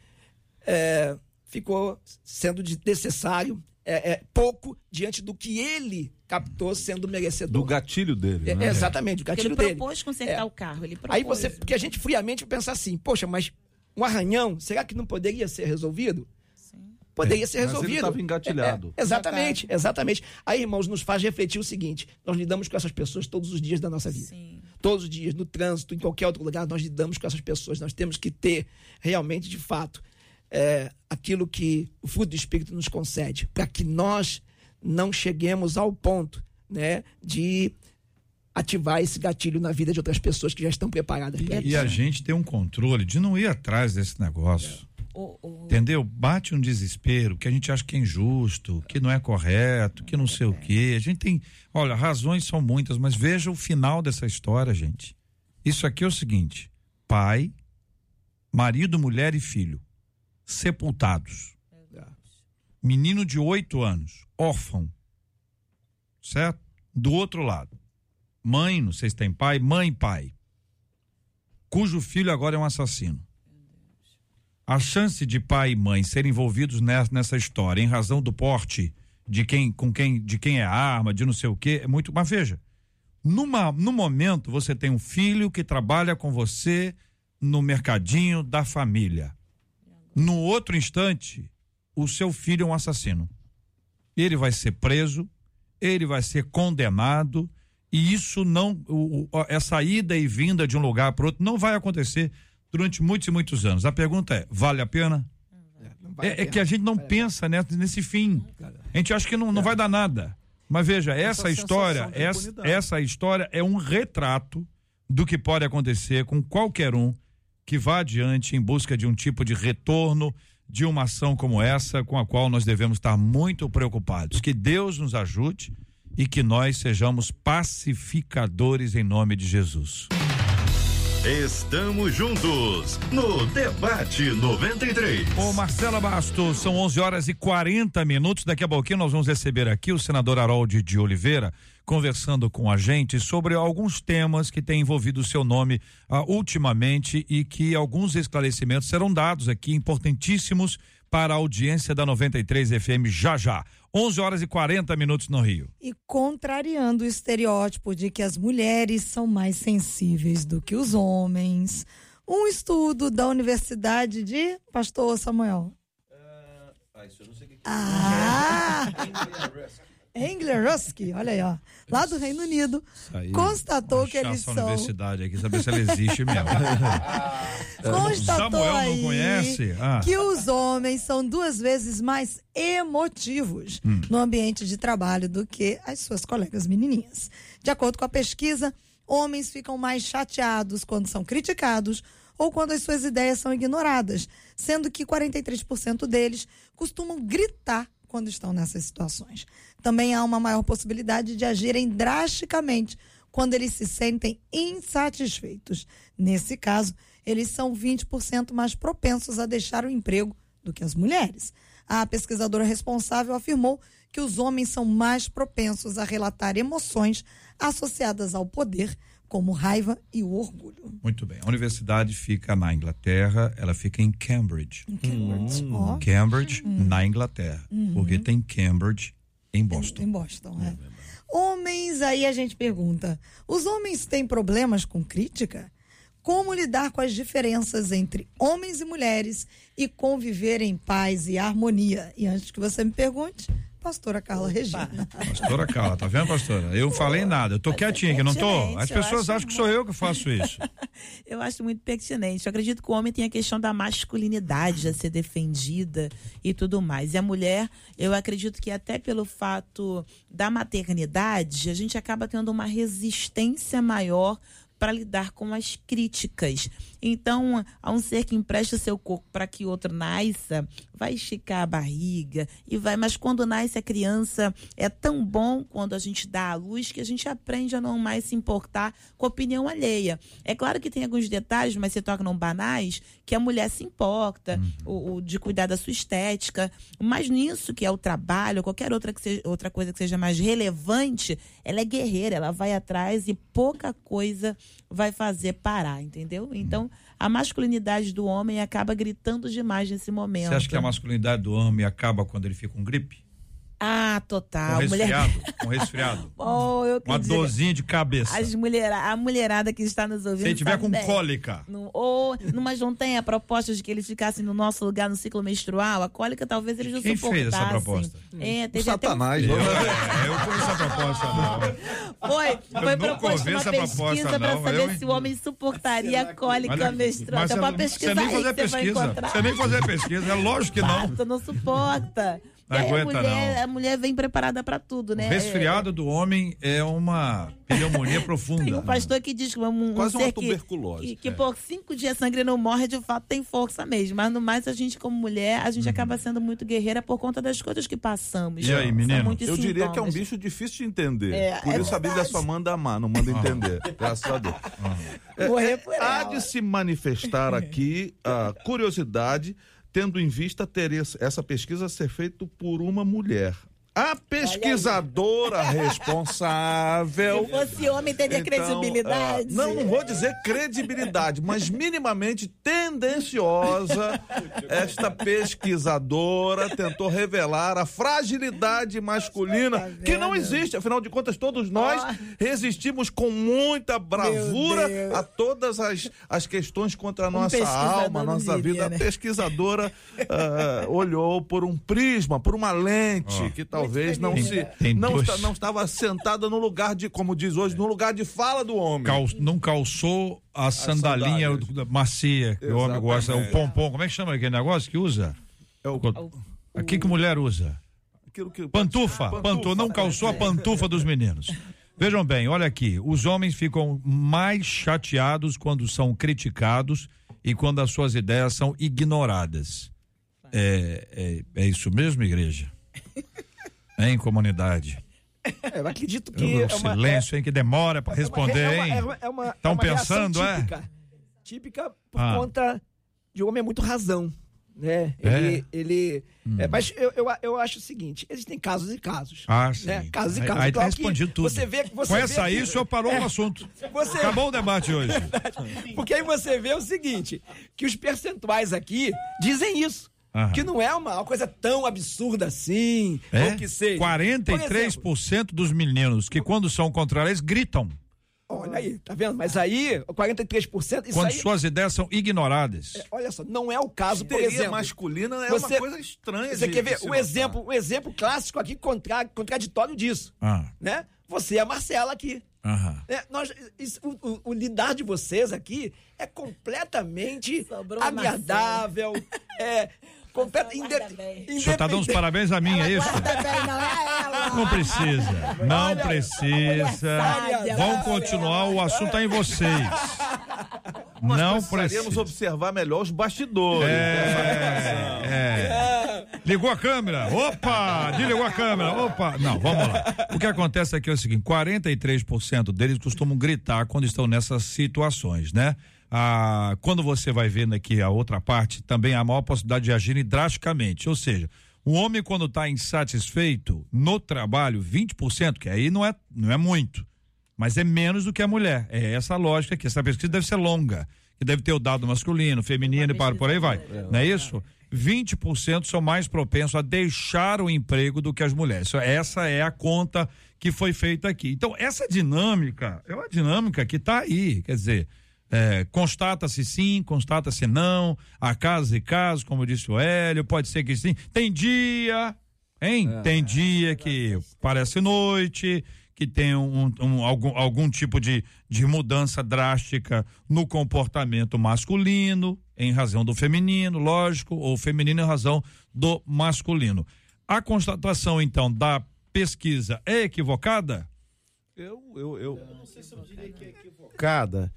é, ficou sendo de- necessário é, é, pouco diante do que ele captou sendo merecedor. Do gatilho dele, É, né? exatamente, o Porque gatilho ele dele. propôs consertar É. o carro. Ele propôs. Aí você, porque a gente friamente pensa assim, poxa, mas um arranhão, será que não poderia ser resolvido? Poderia ser É, Mas ele resolvido. estava engatilhado. É, é, exatamente, exatamente. Aí, irmãos, nos faz refletir o seguinte: nós lidamos com essas pessoas todos os dias da nossa vida. Sim. Todos os dias, no trânsito, em qualquer outro lugar, nós lidamos com essas pessoas. Nós temos que ter realmente, de fato, é, aquilo que o fruto do Espírito nos concede, para que nós não cheguemos ao ponto né, de ativar esse gatilho na vida de outras pessoas que já estão preparadas para E isso. a gente tem um controle de não ir atrás desse negócio. O- o- Entendeu? Bate um desespero, que a gente acha que é injusto, que não é correto, que não sei o quê. A gente tem. Olha, razões são muitas, mas veja o final dessa história, gente. Isso aqui é o seguinte: pai, marido, mulher e filho, sepultados. Menino de oito anos, órfão. Certo? Do outro lado, mãe, não sei se tem pai, mãe e pai, cujo filho agora é um assassino a chance de pai e mãe serem envolvidos nessa, nessa história em razão do porte de quem com quem de quem é a arma, de não sei o quê, é muito. Mas veja, numa, no momento você tem um filho que trabalha com você no mercadinho da família. No outro instante, o seu filho é um assassino. Ele vai ser preso, ele vai ser condenado e isso não, o- o- essa ida e vinda de um lugar para outro não vai acontecer durante muitos e muitos anos. A pergunta é: vale a pena? É, é pena. que a gente não pensa nessa- nesse fim. A gente acha que não, não vai dar nada. Mas veja, essa Essa história, essa, essa história é um retrato do que pode acontecer com qualquer um que vá adiante em busca de um tipo de retorno de uma ação como essa, com a qual nós devemos estar muito preocupados. Que Deus nos ajude e que nós sejamos pacificadores em nome de Jesus. Estamos juntos no Debate 93. Ô Marcela Bastos, são 11 horas e 40 minutos. Daqui a pouquinho nós vamos receber aqui o senador Harold de Oliveira conversando com a gente sobre alguns temas que têm envolvido o seu nome ah, ultimamente e que alguns esclarecimentos serão dados aqui importantíssimos para a audiência da 93 FM já já. 11 horas e 40 minutos no Rio. E contrariando o estereótipo de que as mulheres são mais sensíveis do que os homens, um estudo da Universidade de Pastor Samuel. Ah! *laughs* Engler Rusk, olha aí, ó. Lá do Reino Unido, aí, constatou que eles são. universidade aqui, saber se ela existe mesmo. *laughs* Constatou Samuel não aí conhece? Ah. que os homens são duas vezes mais emotivos Hum. no ambiente de trabalho do que as suas colegas menininhas. De acordo com a pesquisa, homens ficam mais chateados quando são criticados ou quando as suas ideias são ignoradas, sendo que 43% deles costumam gritar quando estão nessas situações. Também há uma maior possibilidade de agirem drasticamente quando eles se sentem insatisfeitos. Nesse caso, eles são 20% mais propensos a deixar o emprego do que as mulheres. A pesquisadora responsável afirmou que os homens são mais propensos a relatar emoções associadas ao poder, como raiva e o orgulho. Muito bem. A universidade fica na Inglaterra, ela fica em Cambridge. Cambridge, ó, Cambridge, na Inglaterra. Porque tem Cambridge em Boston. em Boston, é. Homens, aí a gente pergunta: os homens têm problemas com crítica? Como lidar com as diferenças entre homens e mulheres e conviver em paz e harmonia? E antes que você me pergunte, Pastora Carla Regina. Pastora Carla, tá vendo, pastora? Eu não falei nada, eu tô quietinho aqui, não tô? As pessoas acham que sou eu que faço isso. *laughs* Eu acho muito pertinente. Eu acredito que o homem tem a questão da masculinidade a ser defendida e tudo mais. E a mulher, eu acredito que até pelo fato da maternidade, a gente acaba tendo uma resistência maior para lidar com as críticas. Então, a um ser que empresta seu corpo para que outro nasça, vai esticar a barriga e vai. Mas quando nasce a criança, é tão bom quando a gente dá à luz que a gente aprende a não mais se importar com a opinião alheia. É claro que tem alguns detalhes, mas toca não banais, que a mulher se importa, o, o de cuidar da sua estética. Mas nisso que é o trabalho, qualquer outra, que seja, outra coisa que seja mais relevante, ela é guerreira, ela vai atrás e pouca coisa vai fazer parar, entendeu? Então, a masculinidade do homem acaba gritando demais nesse momento. Você acha que a masculinidade do homem acaba quando ele fica com gripe? Ah, Com total. resfriado? Com resfriado? Oh, *laughs* eu Uma dizer, dorzinha de cabeça. as mulher, a mulherada que está nos ouvindo. Se tiver com bem. cólica. No, ou, no- mas não tem a proposta de que eles ficassem no nosso lugar no ciclo menstrual? A cólica talvez eles não Quem fez essa suportassem. proposta? É, O teve até um Satanás. Eu, né? é, eu conheço a proposta, não. Foi, foi nunca proposta uma essa proposta, pesquisa para não. saber Eu- se o homem suportaria a cólica Olha, menstrual. mas Tem uma você- pesquisa você nem fazer você pesquisa. encontrar. Você nem fazer pesquisa, é lógico que não. Você não suporta. Não aí aguenta, a mulher, não. a mulher vem preparada para tudo, né? O resfriado do homem é uma pneumonia *laughs* profunda. Tem um pastor que diz que um, um Quase uma ser que, tuberculose. que, que por cinco dias sangue não morre, de fato tem força mesmo. Mas no mais, a gente, como mulher, a gente acaba sendo muito guerreira por conta das coisas que passamos. Uhum. E aí, menino? Eu diria que é um sintomas. bicho difícil de entender. É, Por é isso a Bíblia só manda amar, não manda entender. Graças a Deus. É, Morrer por Há ela. de se manifestar aqui a curiosidade, tendo em vista ter essa pesquisa ser feita por uma mulher. A pesquisadora responsável. Se fosse homem, teria Então, credibilidade. ah, não, não vou dizer credibilidade, mas minimamente tendenciosa. Esta pesquisadora tentou revelar a fragilidade masculina que não existe. Afinal de contas, todos nós resistimos com muita bravura a todas as, as questões contra a nossa pesquisador alma, a nossa diria, vida. né? A pesquisadora ah, olhou por um prisma, por uma lente que talvez não feliz. se Tem não, dois- está- não estava sentada no lugar de, como diz hoje, no lugar de fala do homem. Cal- não calçou a sandalinha sandálias. macia que o homem gosta, o pompom. Como é que chama aquele negócio que usa? É o, O que que mulher usa? que Pantufa, pantufa, não calçou a pantufa dos meninos. Vejam bem, olha aqui, os homens ficam mais chateados quando são criticados e quando as suas ideias são ignoradas. É, é, é isso mesmo, igreja? Em comunidade. É, eu acredito que. O é uma- silêncio, hein, que demora para é responder, é hein? é uma- é uma- é reação pensando, é? típica, Típica por Ah. conta de um homem é muito razão. Né? É? Ele. ele é, mas eu, eu, eu acho o seguinte: existem casos e casos. Ah, sim. né? Casos e Aí- casos. Aí tá Claro que respondido tudo. Você vê, você Com essa aí, que- o senhor parou *laughs* É, o assunto. Você, Acabou o debate hoje. *laughs* Porque aí você vê o seguinte: que os percentuais aqui dizem isso. Aham. Que não é uma, uma coisa tão absurda assim, É? ou que seja. 43% dos meninos que quando são contra eles gritam Olha aí, tá vendo? Mas aí, 43%, isso quando aí, suas ideias são ignoradas. olha só, não é o caso, por exemplo. masculina é você- uma coisa estranha. Você de- quer ver notar. exemplo, o exemplo clássico aqui contra, contraditório disso, Ah, né? Você e a Marcela aqui. aham. né? nós, isso- o, o- o lidar de vocês aqui é completamente Sobrou agradável, é *laughs* completa, Só inde, guarda bem. O senhor tá dando os independente- parabéns a mim, é isso? Bem, não é ela. Não precisa. Não Olha, precisa. Vamos continuar, o assunto tá em vocês. Nós Não precisaríamos precisa. observar melhor os bastidores. relação. É, é. Ligou a câmera? Opa! Desligou a câmera? Opa! Não, vamos lá. O que acontece aqui é o seguinte: 43% deles costumam gritar quando estão nessas situações, né? Ah, quando você vai vendo aqui a outra parte, também há a maior possibilidade de agirem drasticamente. Ou seja, o homem, quando está insatisfeito no trabalho, 20%, que aí não é, não é muito mas é menos do que a mulher. É essa a lógica aqui. Essa pesquisa deve ser longa, que deve ter o dado masculino, feminino e para por aí vai. Não é isso? 20% são mais propensos a deixar o emprego do que as mulheres. Essa é a conta que foi feita aqui. Então, essa dinâmica é uma dinâmica que está aí. Quer dizer, é, constata-se sim, constata-se não, há casos e casos, como disse o Hélio, pode ser que sim. Tem dia, Hein? É. tem dia que parece noite, que tem um, um- algum, algum tipo de, de mudança drástica no comportamento masculino, em razão do feminino, lógico, ou feminino em razão do masculino. A constatação, então, da pesquisa é equivocada? Eu, eu, eu, Cada.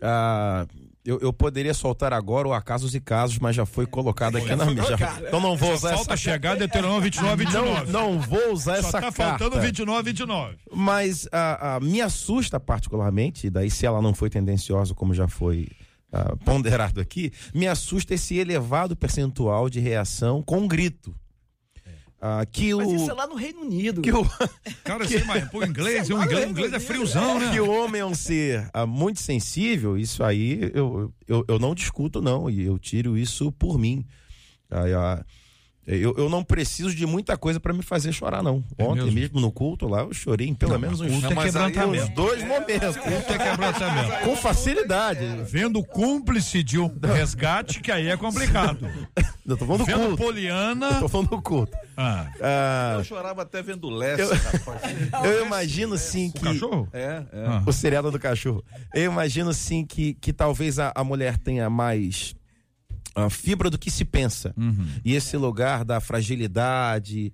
Ah, eu, eu poderia soltar agora o acasos e casos, mas já foi colocado aqui na mesa. Então não vou usar Falta essa chegar Deuteronômio 29, 29. não, não vou usar Só essa tá carta. faltando 29, 29. Mas a, a- me assusta particularmente, daí se ela não foi tendenciosa, como já foi ah, ponderado aqui, me assusta esse elevado percentual de reação com grito. Ah, que Mas o, isso é lá no Reino Unido. que o, *laughs* Cara, você imagina, pô, inglês, o inglês, inglês é friozão, né? que o homem é um ser ah, muito sensível, isso aí eu, eu, eu não discuto, não, e eu tiro isso por mim. Ah, ah, eu, eu não preciso de muita coisa para me fazer chorar, não. Ontem mesmo? mesmo no culto lá, eu chorei em pelo menos uns, culto é mas aí quebrantamento. uns dois momentos. Culto é quebrantamento. Com facilidade. Vendo cúmplice de um resgate, que aí é complicado. *laughs* Eu tô falando do Vendo culto. Poliana. Tô falando do culto. Ah, Ah, eu chorava até vendo Leste, Eu- rapaz. *laughs* eu imagino sim o que. cachorro? É, é. Ah. O seriado do cachorro. Eu imagino sim que, que talvez a, a mulher tenha mais ah, fibra do que se pensa. E esse lugar da fragilidade,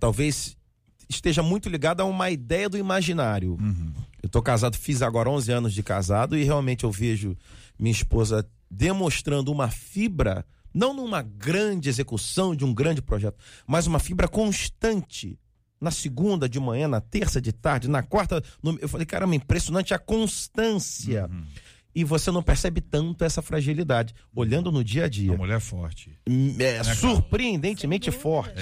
talvez esteja muito ligado a uma ideia do imaginário. Eu tô casado, fiz agora 11 anos de casado e realmente eu vejo minha esposa demonstrando uma fibra, não numa grande execução de um grande projeto, mas uma fibra constante. Na segunda de manhã, na terça de tarde, na quarta. no- eu falei, caramba, impressionante a constância. E você não percebe tanto essa fragilidade, olhando no dia a dia Uma mulher forte. é, surpreendentemente forte.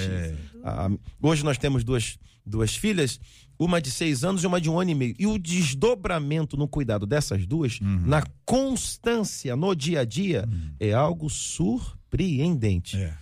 Ah, hoje nós temos duas, duas filhas, uma de seis anos e uma de um ano e meio. E o desdobramento no cuidado dessas duas, na constância, no dia a dia, é algo surpreendente. É.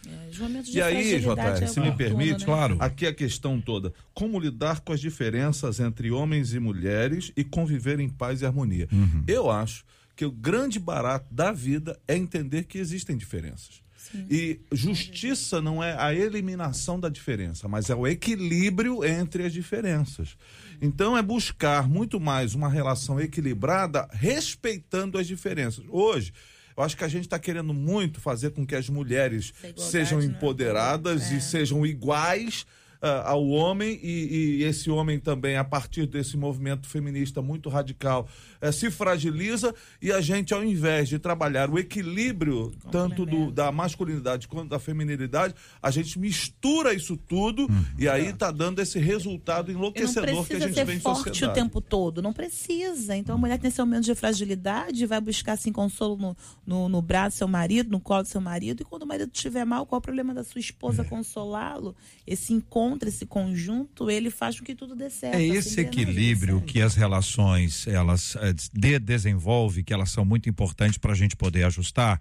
De E aí, JR, é se me permite, né? Claro. aqui a questão toda. Como lidar com as diferenças entre homens e mulheres e conviver em paz e harmonia? Eu acho que o grande barato da vida é entender que existem diferenças. E justiça não é a eliminação da diferença, mas é o equilíbrio entre as diferenças. Então é buscar muito mais uma relação equilibrada, respeitando as diferenças. Hoje, eu acho que a gente está querendo muito fazer com que as mulheres sejam né? empoderadas e sejam iguais ah, ao homem e, e esse homem também a partir desse movimento feminista muito radical eh, se fragiliza e a gente ao invés de trabalhar o equilíbrio tanto do, da masculinidade quanto da feminilidade a gente mistura isso tudo e aí tá dando esse resultado enlouquecedor que a gente vem em forte o sociedade. tempo todo, não precisa. Então a mulher tem seu momento de fragilidade, vai buscar assim consolo no, no, no braço do seu marido, no colo do seu marido, e quando o marido estiver mal, qual o problema da sua É. esposa consolá-lo? Esse encontro, esse conjunto, ele faz com que tudo dê certo. É assim, esse equilíbrio que as relações elas eh, de desenvolve, que elas são muito importantes para a gente poder ajustar,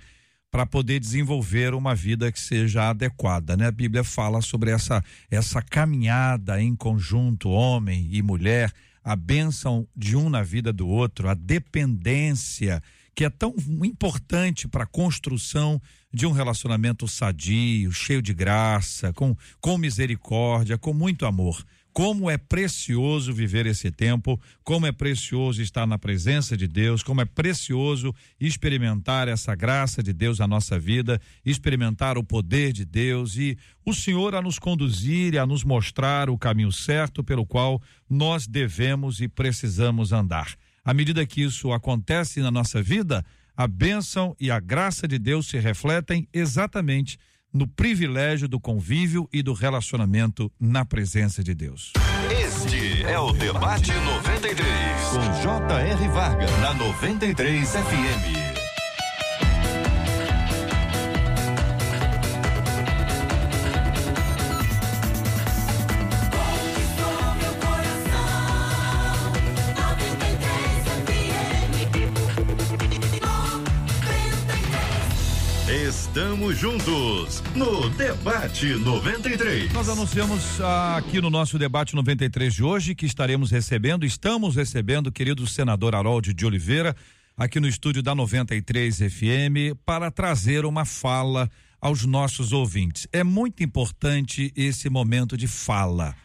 para poder desenvolver uma vida que seja adequada, né? A Bíblia fala sobre essa essa caminhada em conjunto, homem e mulher, a bênção de um na vida do outro, a dependência que é tão importante para a construção de um relacionamento sadio, cheio de graça, com, com misericórdia, com muito amor. Como é precioso viver esse tempo, como é precioso estar na presença de Deus, como é precioso experimentar essa graça de Deus na nossa vida, experimentar o poder de Deus e o Senhor a nos conduzir e a nos mostrar o caminho certo pelo qual nós devemos e precisamos andar. À medida que isso acontece na nossa vida, a bênção e a graça de Deus se refletem exatamente no privilégio do convívio e do relacionamento na presença de Deus. Este é o Debate 93, com J.R. Varga, na 93 FM. Estamos juntos no Debate 93. Nós anunciamos aqui no nosso debate 93 de hoje que estaremos recebendo, estamos recebendo o querido senador Harold de Oliveira aqui no estúdio da 93 FM para trazer uma fala aos nossos ouvintes. É muito importante esse momento de fala.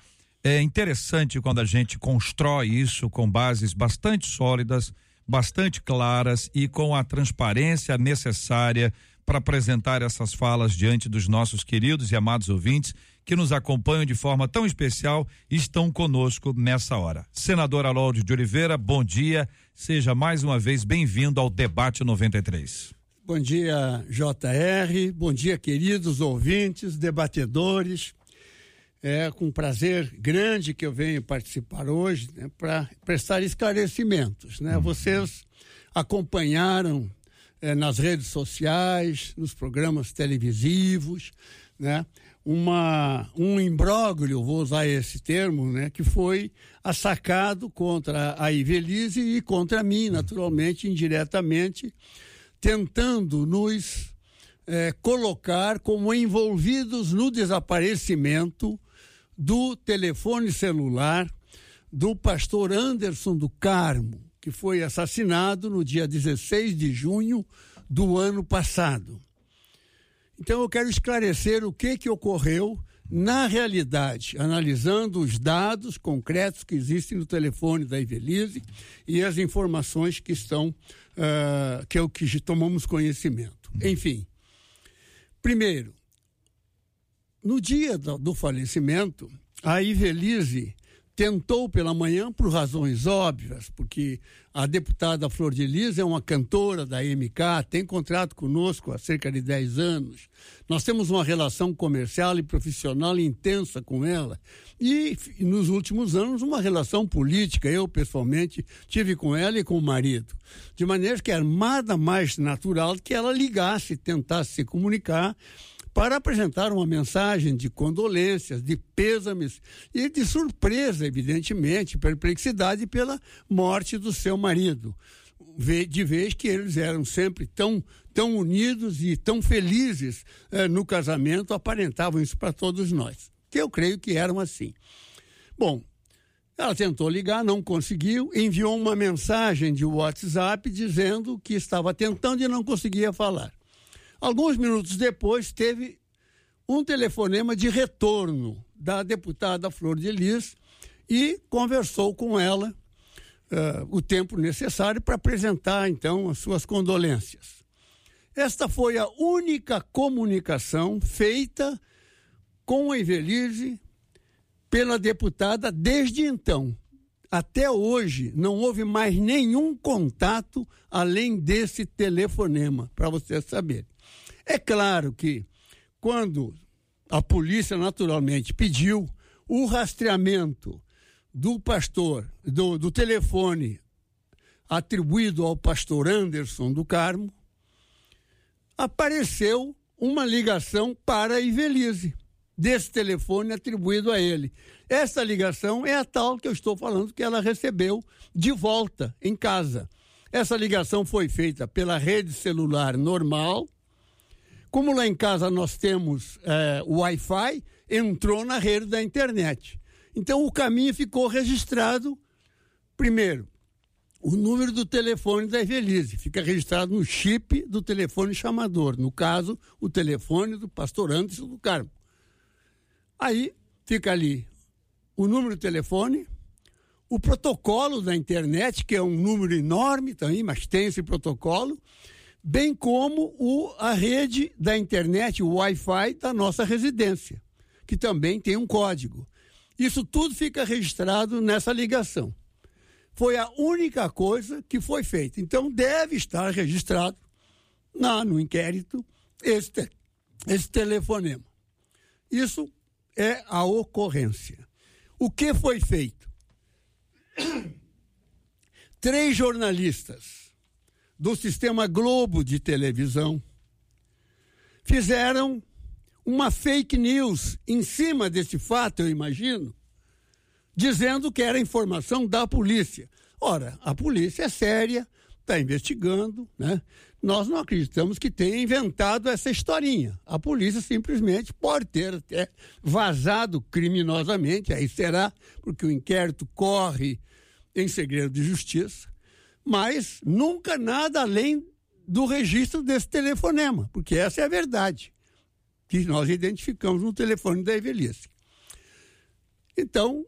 É interessante quando a gente constrói isso com bases bastante sólidas, bastante claras e com a transparência necessária para apresentar essas falas diante dos nossos queridos e amados ouvintes que nos acompanham de forma tão especial e estão conosco nessa hora. Senador Alolde de Oliveira, bom dia. Seja mais uma vez bem-vindo ao Debate 93. Bom dia, JR. Bom dia, queridos ouvintes, debatedores. É com prazer grande que eu venho participar hoje né, para prestar esclarecimentos. Né? Uhum. Vocês acompanharam é, nas redes sociais, nos programas televisivos, né? uma, um imbróglio, vou usar esse termo, né, que foi assacado contra a Ivelise e contra mim, naturalmente, indiretamente, tentando nos é, colocar como envolvidos no desaparecimento do telefone celular do pastor Anderson do Carmo, que foi assassinado no dia 16 de junho do ano passado. Então eu quero esclarecer o que, que ocorreu na realidade, analisando os dados concretos que existem no telefone da Ivelise e as informações que estão, uh, que é o que tomamos conhecimento. Enfim, primeiro, no dia do, do falecimento, a Ivelise tentou pela manhã por razões óbvias, porque a deputada Flor de Lis é uma cantora da MK, tem contrato conosco há cerca de 10 anos. Nós temos uma relação comercial e profissional intensa com ela. E nos últimos anos, uma relação política. Eu, pessoalmente, tive com ela e com o marido. De maneira que era nada mais natural que ela ligasse, tentasse se comunicar para apresentar uma mensagem de condolências, de pêsames e de surpresa, evidentemente, perplexidade pela morte do seu marido. De vez que eles eram sempre tão, tão unidos e tão felizes eh, no casamento, aparentavam isso para todos nós. Que eu creio que eram assim. Bom, ela tentou ligar, não conseguiu, enviou uma mensagem de WhatsApp dizendo que estava tentando e não conseguia falar. Alguns minutos depois, teve um telefonema de retorno da deputada Flor de Lis e conversou com ela uh, o tempo necessário para apresentar, então, as suas condolências. Esta foi a única comunicação feita com a Evelise pela deputada desde então. Até hoje não houve mais nenhum contato além desse telefonema, para vocês saberem. É claro que quando a polícia naturalmente pediu o rastreamento do pastor, do, do telefone atribuído ao pastor Anderson do Carmo, apareceu uma ligação para a Ivelise, desse telefone atribuído a ele. Essa ligação é a tal que eu estou falando que ela recebeu de volta em casa. Essa ligação foi feita pela rede celular normal, como lá em casa nós temos é, Wi-Fi, entrou na rede da internet. Então o caminho ficou registrado, primeiro, o número do telefone da Evelise, fica registrado no chip do telefone chamador, no caso, o telefone do pastor Anderson do Carmo. Aí fica ali o número do telefone, o protocolo da internet, que é um número enorme também, mas tem esse protocolo, bem como o, a rede da internet, o Wi-Fi da nossa residência, que também tem um código. Isso tudo fica registrado nessa ligação. Foi a única coisa que foi feita. Então deve estar registrado na, no inquérito esse telefonema. Isso é a ocorrência. O que foi feito? *coughs* Três jornalistas do sistema Globo de televisão fizeram uma fake news em cima desse fato, eu imagino, dizendo que era informação da polícia. Ora, a polícia é séria, está investigando, né? Nós não acreditamos que tenha inventado essa historinha. A polícia simplesmente pode ter até vazado criminosamente, aí será, porque o inquérito corre em segredo de justiça mas nunca nada além do registro desse telefonema, porque essa é a verdade. que nós identificamos no telefone da Evelice. Então,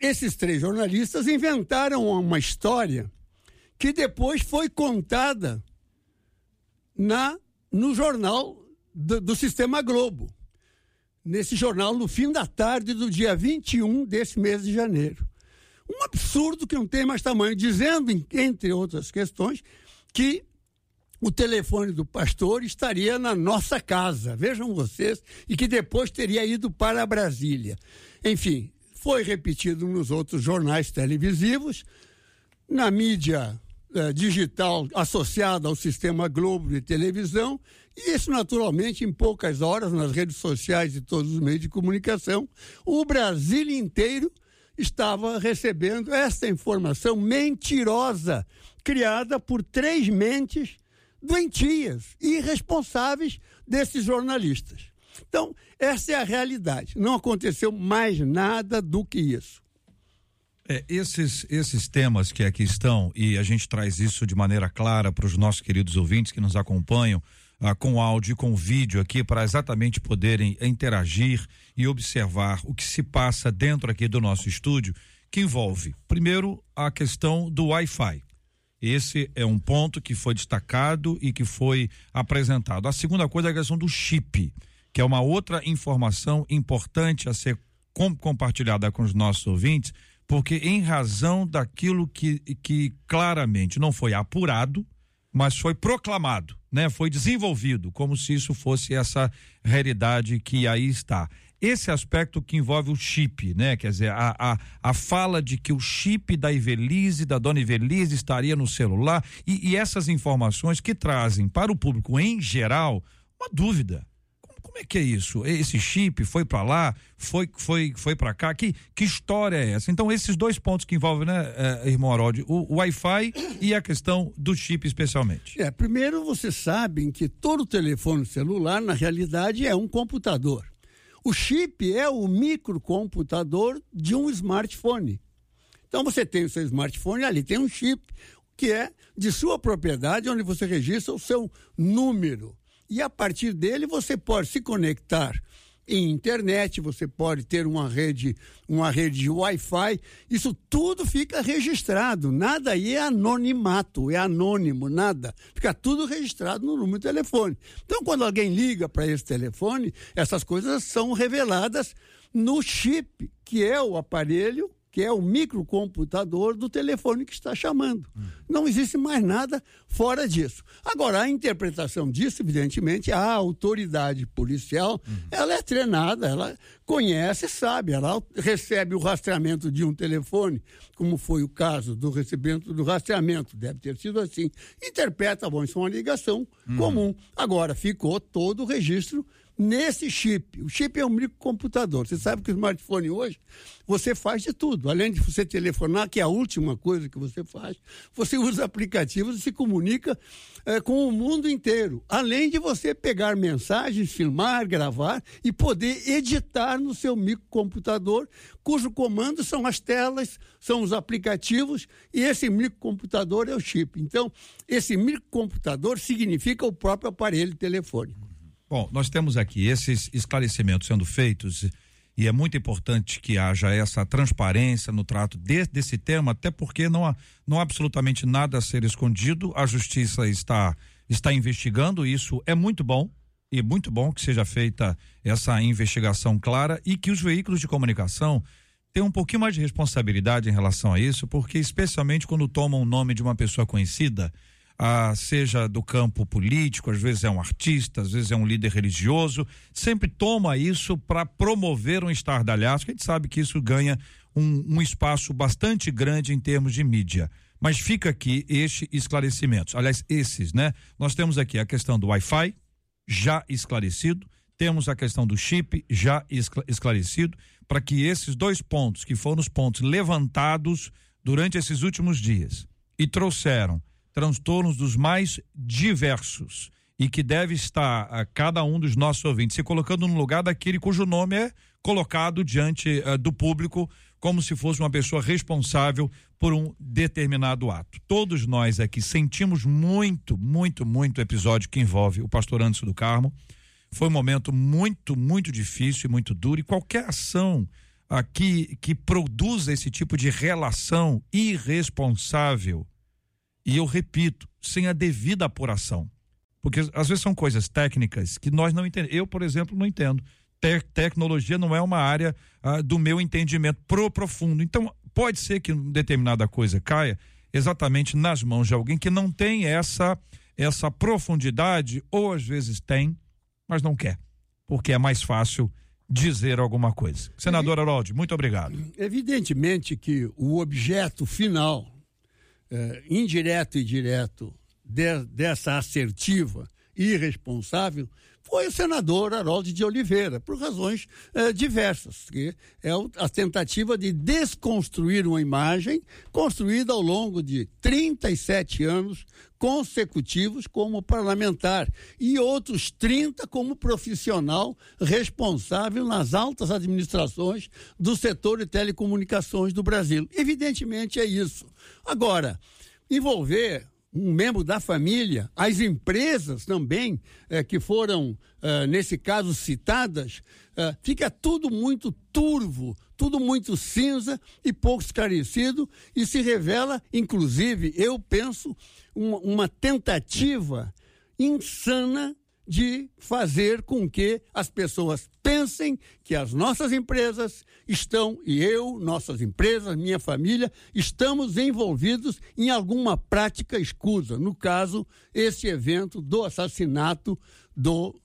esses três jornalistas inventaram uma história que depois foi contada na no jornal do, do Sistema Globo. Nesse jornal, no fim da tarde do dia 21 desse mês de janeiro. Um absurdo que não tem mais tamanho, dizendo, entre outras questões, que o telefone do pastor estaria na nossa casa, vejam vocês, e que depois teria ido para Brasília. Enfim, foi repetido nos outros jornais televisivos, na mídia eh, digital associada ao sistema Globo de televisão, e isso naturalmente em poucas horas nas redes sociais e todos os meios de comunicação, o Brasil inteiro estava recebendo essa informação mentirosa, criada por três mentes doentias e irresponsáveis desses jornalistas. Então, essa é a realidade. Não aconteceu mais nada do que isso. É, esses, esses temas que aqui estão, e a gente traz isso de maneira clara para os nossos queridos ouvintes que nos acompanham, ah, com áudio e com vídeo aqui, para exatamente poderem interagir e observar o que se passa dentro aqui do nosso estúdio, que envolve, primeiro, a questão do Wi-Fi. Esse é um ponto que foi destacado e que foi apresentado. A segunda coisa é a questão do chip, que é uma outra informação importante a ser com, compartilhada com os nossos ouvintes, porque em razão daquilo que, que claramente não foi apurado, mas foi proclamado, né? Foi desenvolvido como se isso fosse essa realidade que aí está. Esse aspecto que envolve o chip, né? Quer dizer, a, a, a fala de que o chip da Ivelise, da dona Ivelise, estaria no celular e, e essas informações que trazem para o público em geral uma dúvida. Como, é que é isso? Esse chip foi para lá, foi foi foi para cá? Que que história é essa? Então esses dois pontos que envolvem, né, eh, irmão Harold, o, o Wi-Fi e a questão do chip especialmente. É, primeiro vocês sabem que todo telefone celular, na realidade, é um computador. O chip é o microcomputador de um smartphone. Então você tem o seu smartphone, ali tem um chip que é de sua propriedade, onde você registra o seu número. E a partir dele você pode se conectar em internet, você pode ter uma rede, uma rede de Wi-Fi, isso tudo fica registrado. Nada aí é anonimato, é anônimo, nada. Fica tudo registrado no número de telefone. Então, quando alguém liga para esse telefone, essas coisas são reveladas no chip, que é o aparelho que é o microcomputador do telefone que está chamando. Não existe mais nada fora disso. Agora, a interpretação disso, evidentemente, a autoridade policial, ela é treinada, ela conhece, sabe, ela recebe o rastreamento de um telefone, como foi o caso do recebimento do rastreamento, deve ter sido assim. Interpreta, bom, isso é uma ligação comum. Agora, ficou todo o registro nesse chip. O chip é um microcomputador. Você sabe que o smartphone hoje, você faz de tudo. Além de você telefonar, que é a última coisa que você faz, você usa aplicativos e se comunica eh, com o mundo inteiro. Além de você pegar mensagens, filmar, gravar e poder editar no seu microcomputador, cujo comando são as telas, são os aplicativos e esse microcomputador é o chip. Então, esse microcomputador significa o próprio aparelho telefônico. Bom, nós temos aqui esses esclarecimentos sendo feitos e é muito importante que haja essa transparência no trato de, desse tema, até porque não há, não há absolutamente nada a ser escondido. A justiça está está investigando isso, é muito bom e muito bom que seja feita essa investigação clara e que os veículos de comunicação tenham um pouquinho mais de responsabilidade em relação a isso, porque especialmente quando tomam o nome de uma pessoa conhecida, ah, seja do campo político, às vezes é um artista, às vezes é um líder religioso, sempre toma isso para promover um estardalhaço, que a gente sabe que isso ganha um, um espaço bastante grande em termos de mídia. Mas fica aqui este esclarecimento. Aliás, esses, né? Nós temos aqui a questão do Wi-Fi, já esclarecido, temos a questão do chip, já esclarecido, para que esses dois pontos, que foram os pontos levantados durante esses últimos dias e trouxeram transtornos dos mais diversos e que deve estar a cada um dos nossos ouvintes se colocando no lugar daquele cujo nome é colocado diante uh, do público como se fosse uma pessoa responsável por um determinado ato. Todos nós aqui sentimos muito, muito, muito episódio que envolve o pastor Anderson do Carmo. Foi um momento muito, muito difícil e muito duro. E qualquer ação aqui que produza esse tipo de relação irresponsável, e eu repito, sem a devida apuração. Porque às vezes são coisas técnicas que nós não entendemos. Eu, por exemplo, não entendo. Te tecnologia não é uma área ah, do meu entendimento pro profundo. Então, pode ser que determinada coisa caia exatamente nas mãos de alguém que não tem essa essa profundidade ou às vezes tem, mas não quer, porque é mais fácil dizer alguma coisa. Senador Haroldi, muito obrigado. Evidentemente que o objeto final, eh, indireto e direto, de, dessa assertiva irresponsável foi o senador Harold de Oliveira, por razões eh, diversas, que é a tentativa de desconstruir uma imagem construída ao longo de 37 anos consecutivos como parlamentar e outros 30 como profissional responsável nas altas administrações do setor de telecomunicações do Brasil. Evidentemente é isso. Agora, envolver um membro da família, as empresas também eh, que foram, eh, nesse caso, citadas, eh, fica tudo muito turvo, tudo muito cinza e pouco esclarecido e se revela, inclusive, eu penso, uma, uma tentativa insana de fazer com que as pessoas pensem que as nossas empresas estão, e eu, nossas empresas, minha família, estamos envolvidos em alguma prática escusa. No caso, esse evento do assassinato do,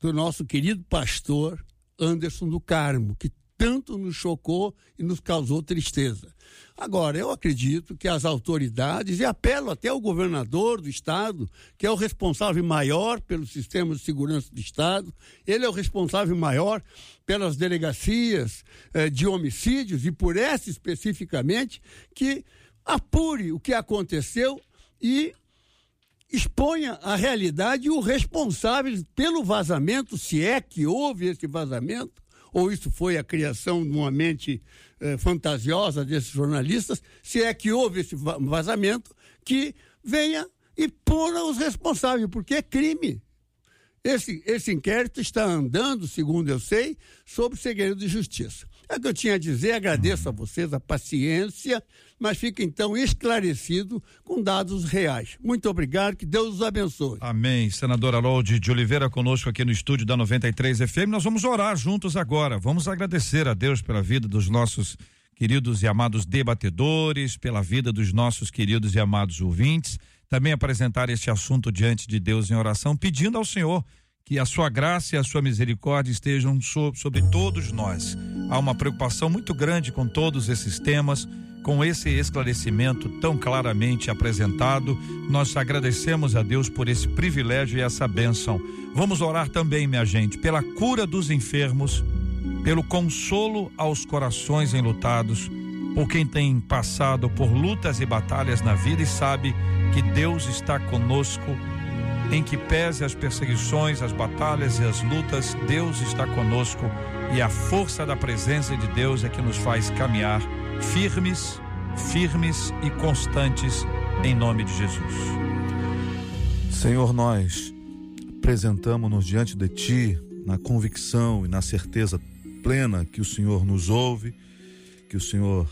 do nosso querido pastor Anderson do Carmo, que tanto nos chocou e nos causou tristeza. Agora, eu acredito que as autoridades, e apelo até ao governador do Estado, que é o responsável maior pelo sistema de segurança do Estado, ele é o responsável maior pelas delegacias eh, de homicídios, e por essa especificamente, que apure o que aconteceu e exponha a realidade e o responsável pelo vazamento, se é que houve esse vazamento, ou isso foi a criação de uma mente eh, fantasiosa desses jornalistas, se é que houve esse vazamento, que venha e puna os responsáveis, porque é crime. Esse, esse inquérito está andando, segundo eu sei, sob segredo de justiça. É o que eu tinha a dizer, agradeço a vocês a paciência, mas fica então esclarecido com dados reais. Muito obrigado, que Deus os abençoe. Amém. Senadora Harold de Oliveira conosco aqui no estúdio da 93 FM. Nós vamos orar juntos agora. Vamos agradecer a Deus pela vida dos nossos queridos e amados debatedores, pela vida dos nossos queridos e amados ouvintes. Também apresentar este assunto diante de Deus em oração, pedindo ao Senhor que a sua graça e a sua misericórdia estejam sobre todos nós. Há uma preocupação muito grande com todos esses temas, com esse esclarecimento tão claramente apresentado. Nós agradecemos a Deus por esse privilégio e essa bênção. Vamos orar também, minha gente, pela cura dos enfermos, pelo consolo aos corações enlutados, por quem tem passado por lutas e batalhas na vida e sabe que Deus está conosco em que pese as perseguições, as batalhas e as lutas, Deus está conosco e a força da presença de Deus é que nos faz caminhar firmes, firmes e constantes em nome de Jesus. Senhor, nós apresentamos-nos diante de Ti na convicção e na certeza plena que o Senhor nos ouve, que o Senhor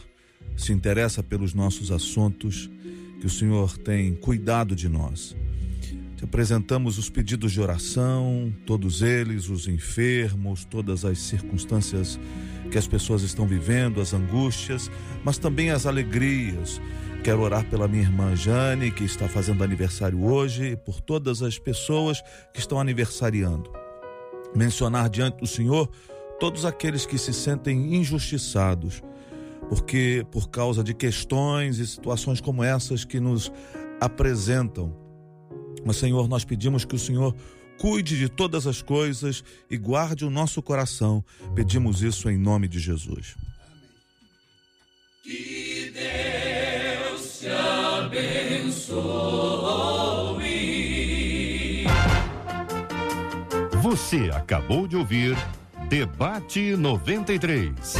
se interessa pelos nossos assuntos, que o Senhor tem cuidado de nós. Te apresentamos os pedidos de oração, todos eles, os enfermos, todas as circunstâncias que as pessoas estão vivendo, as angústias, mas também as alegrias. Quero orar pela minha irmã Jane, que está fazendo aniversário hoje, e por todas as pessoas que estão aniversariando. Mencionar diante do Senhor todos aqueles que se sentem injustiçados, porque por causa de questões e situações como essas que nos apresentam mas, Senhor, nós pedimos que o Senhor cuide de todas as coisas e guarde o nosso coração. Pedimos isso em nome de Jesus. Que Deus te abençoe. Você acabou de ouvir Debate 93.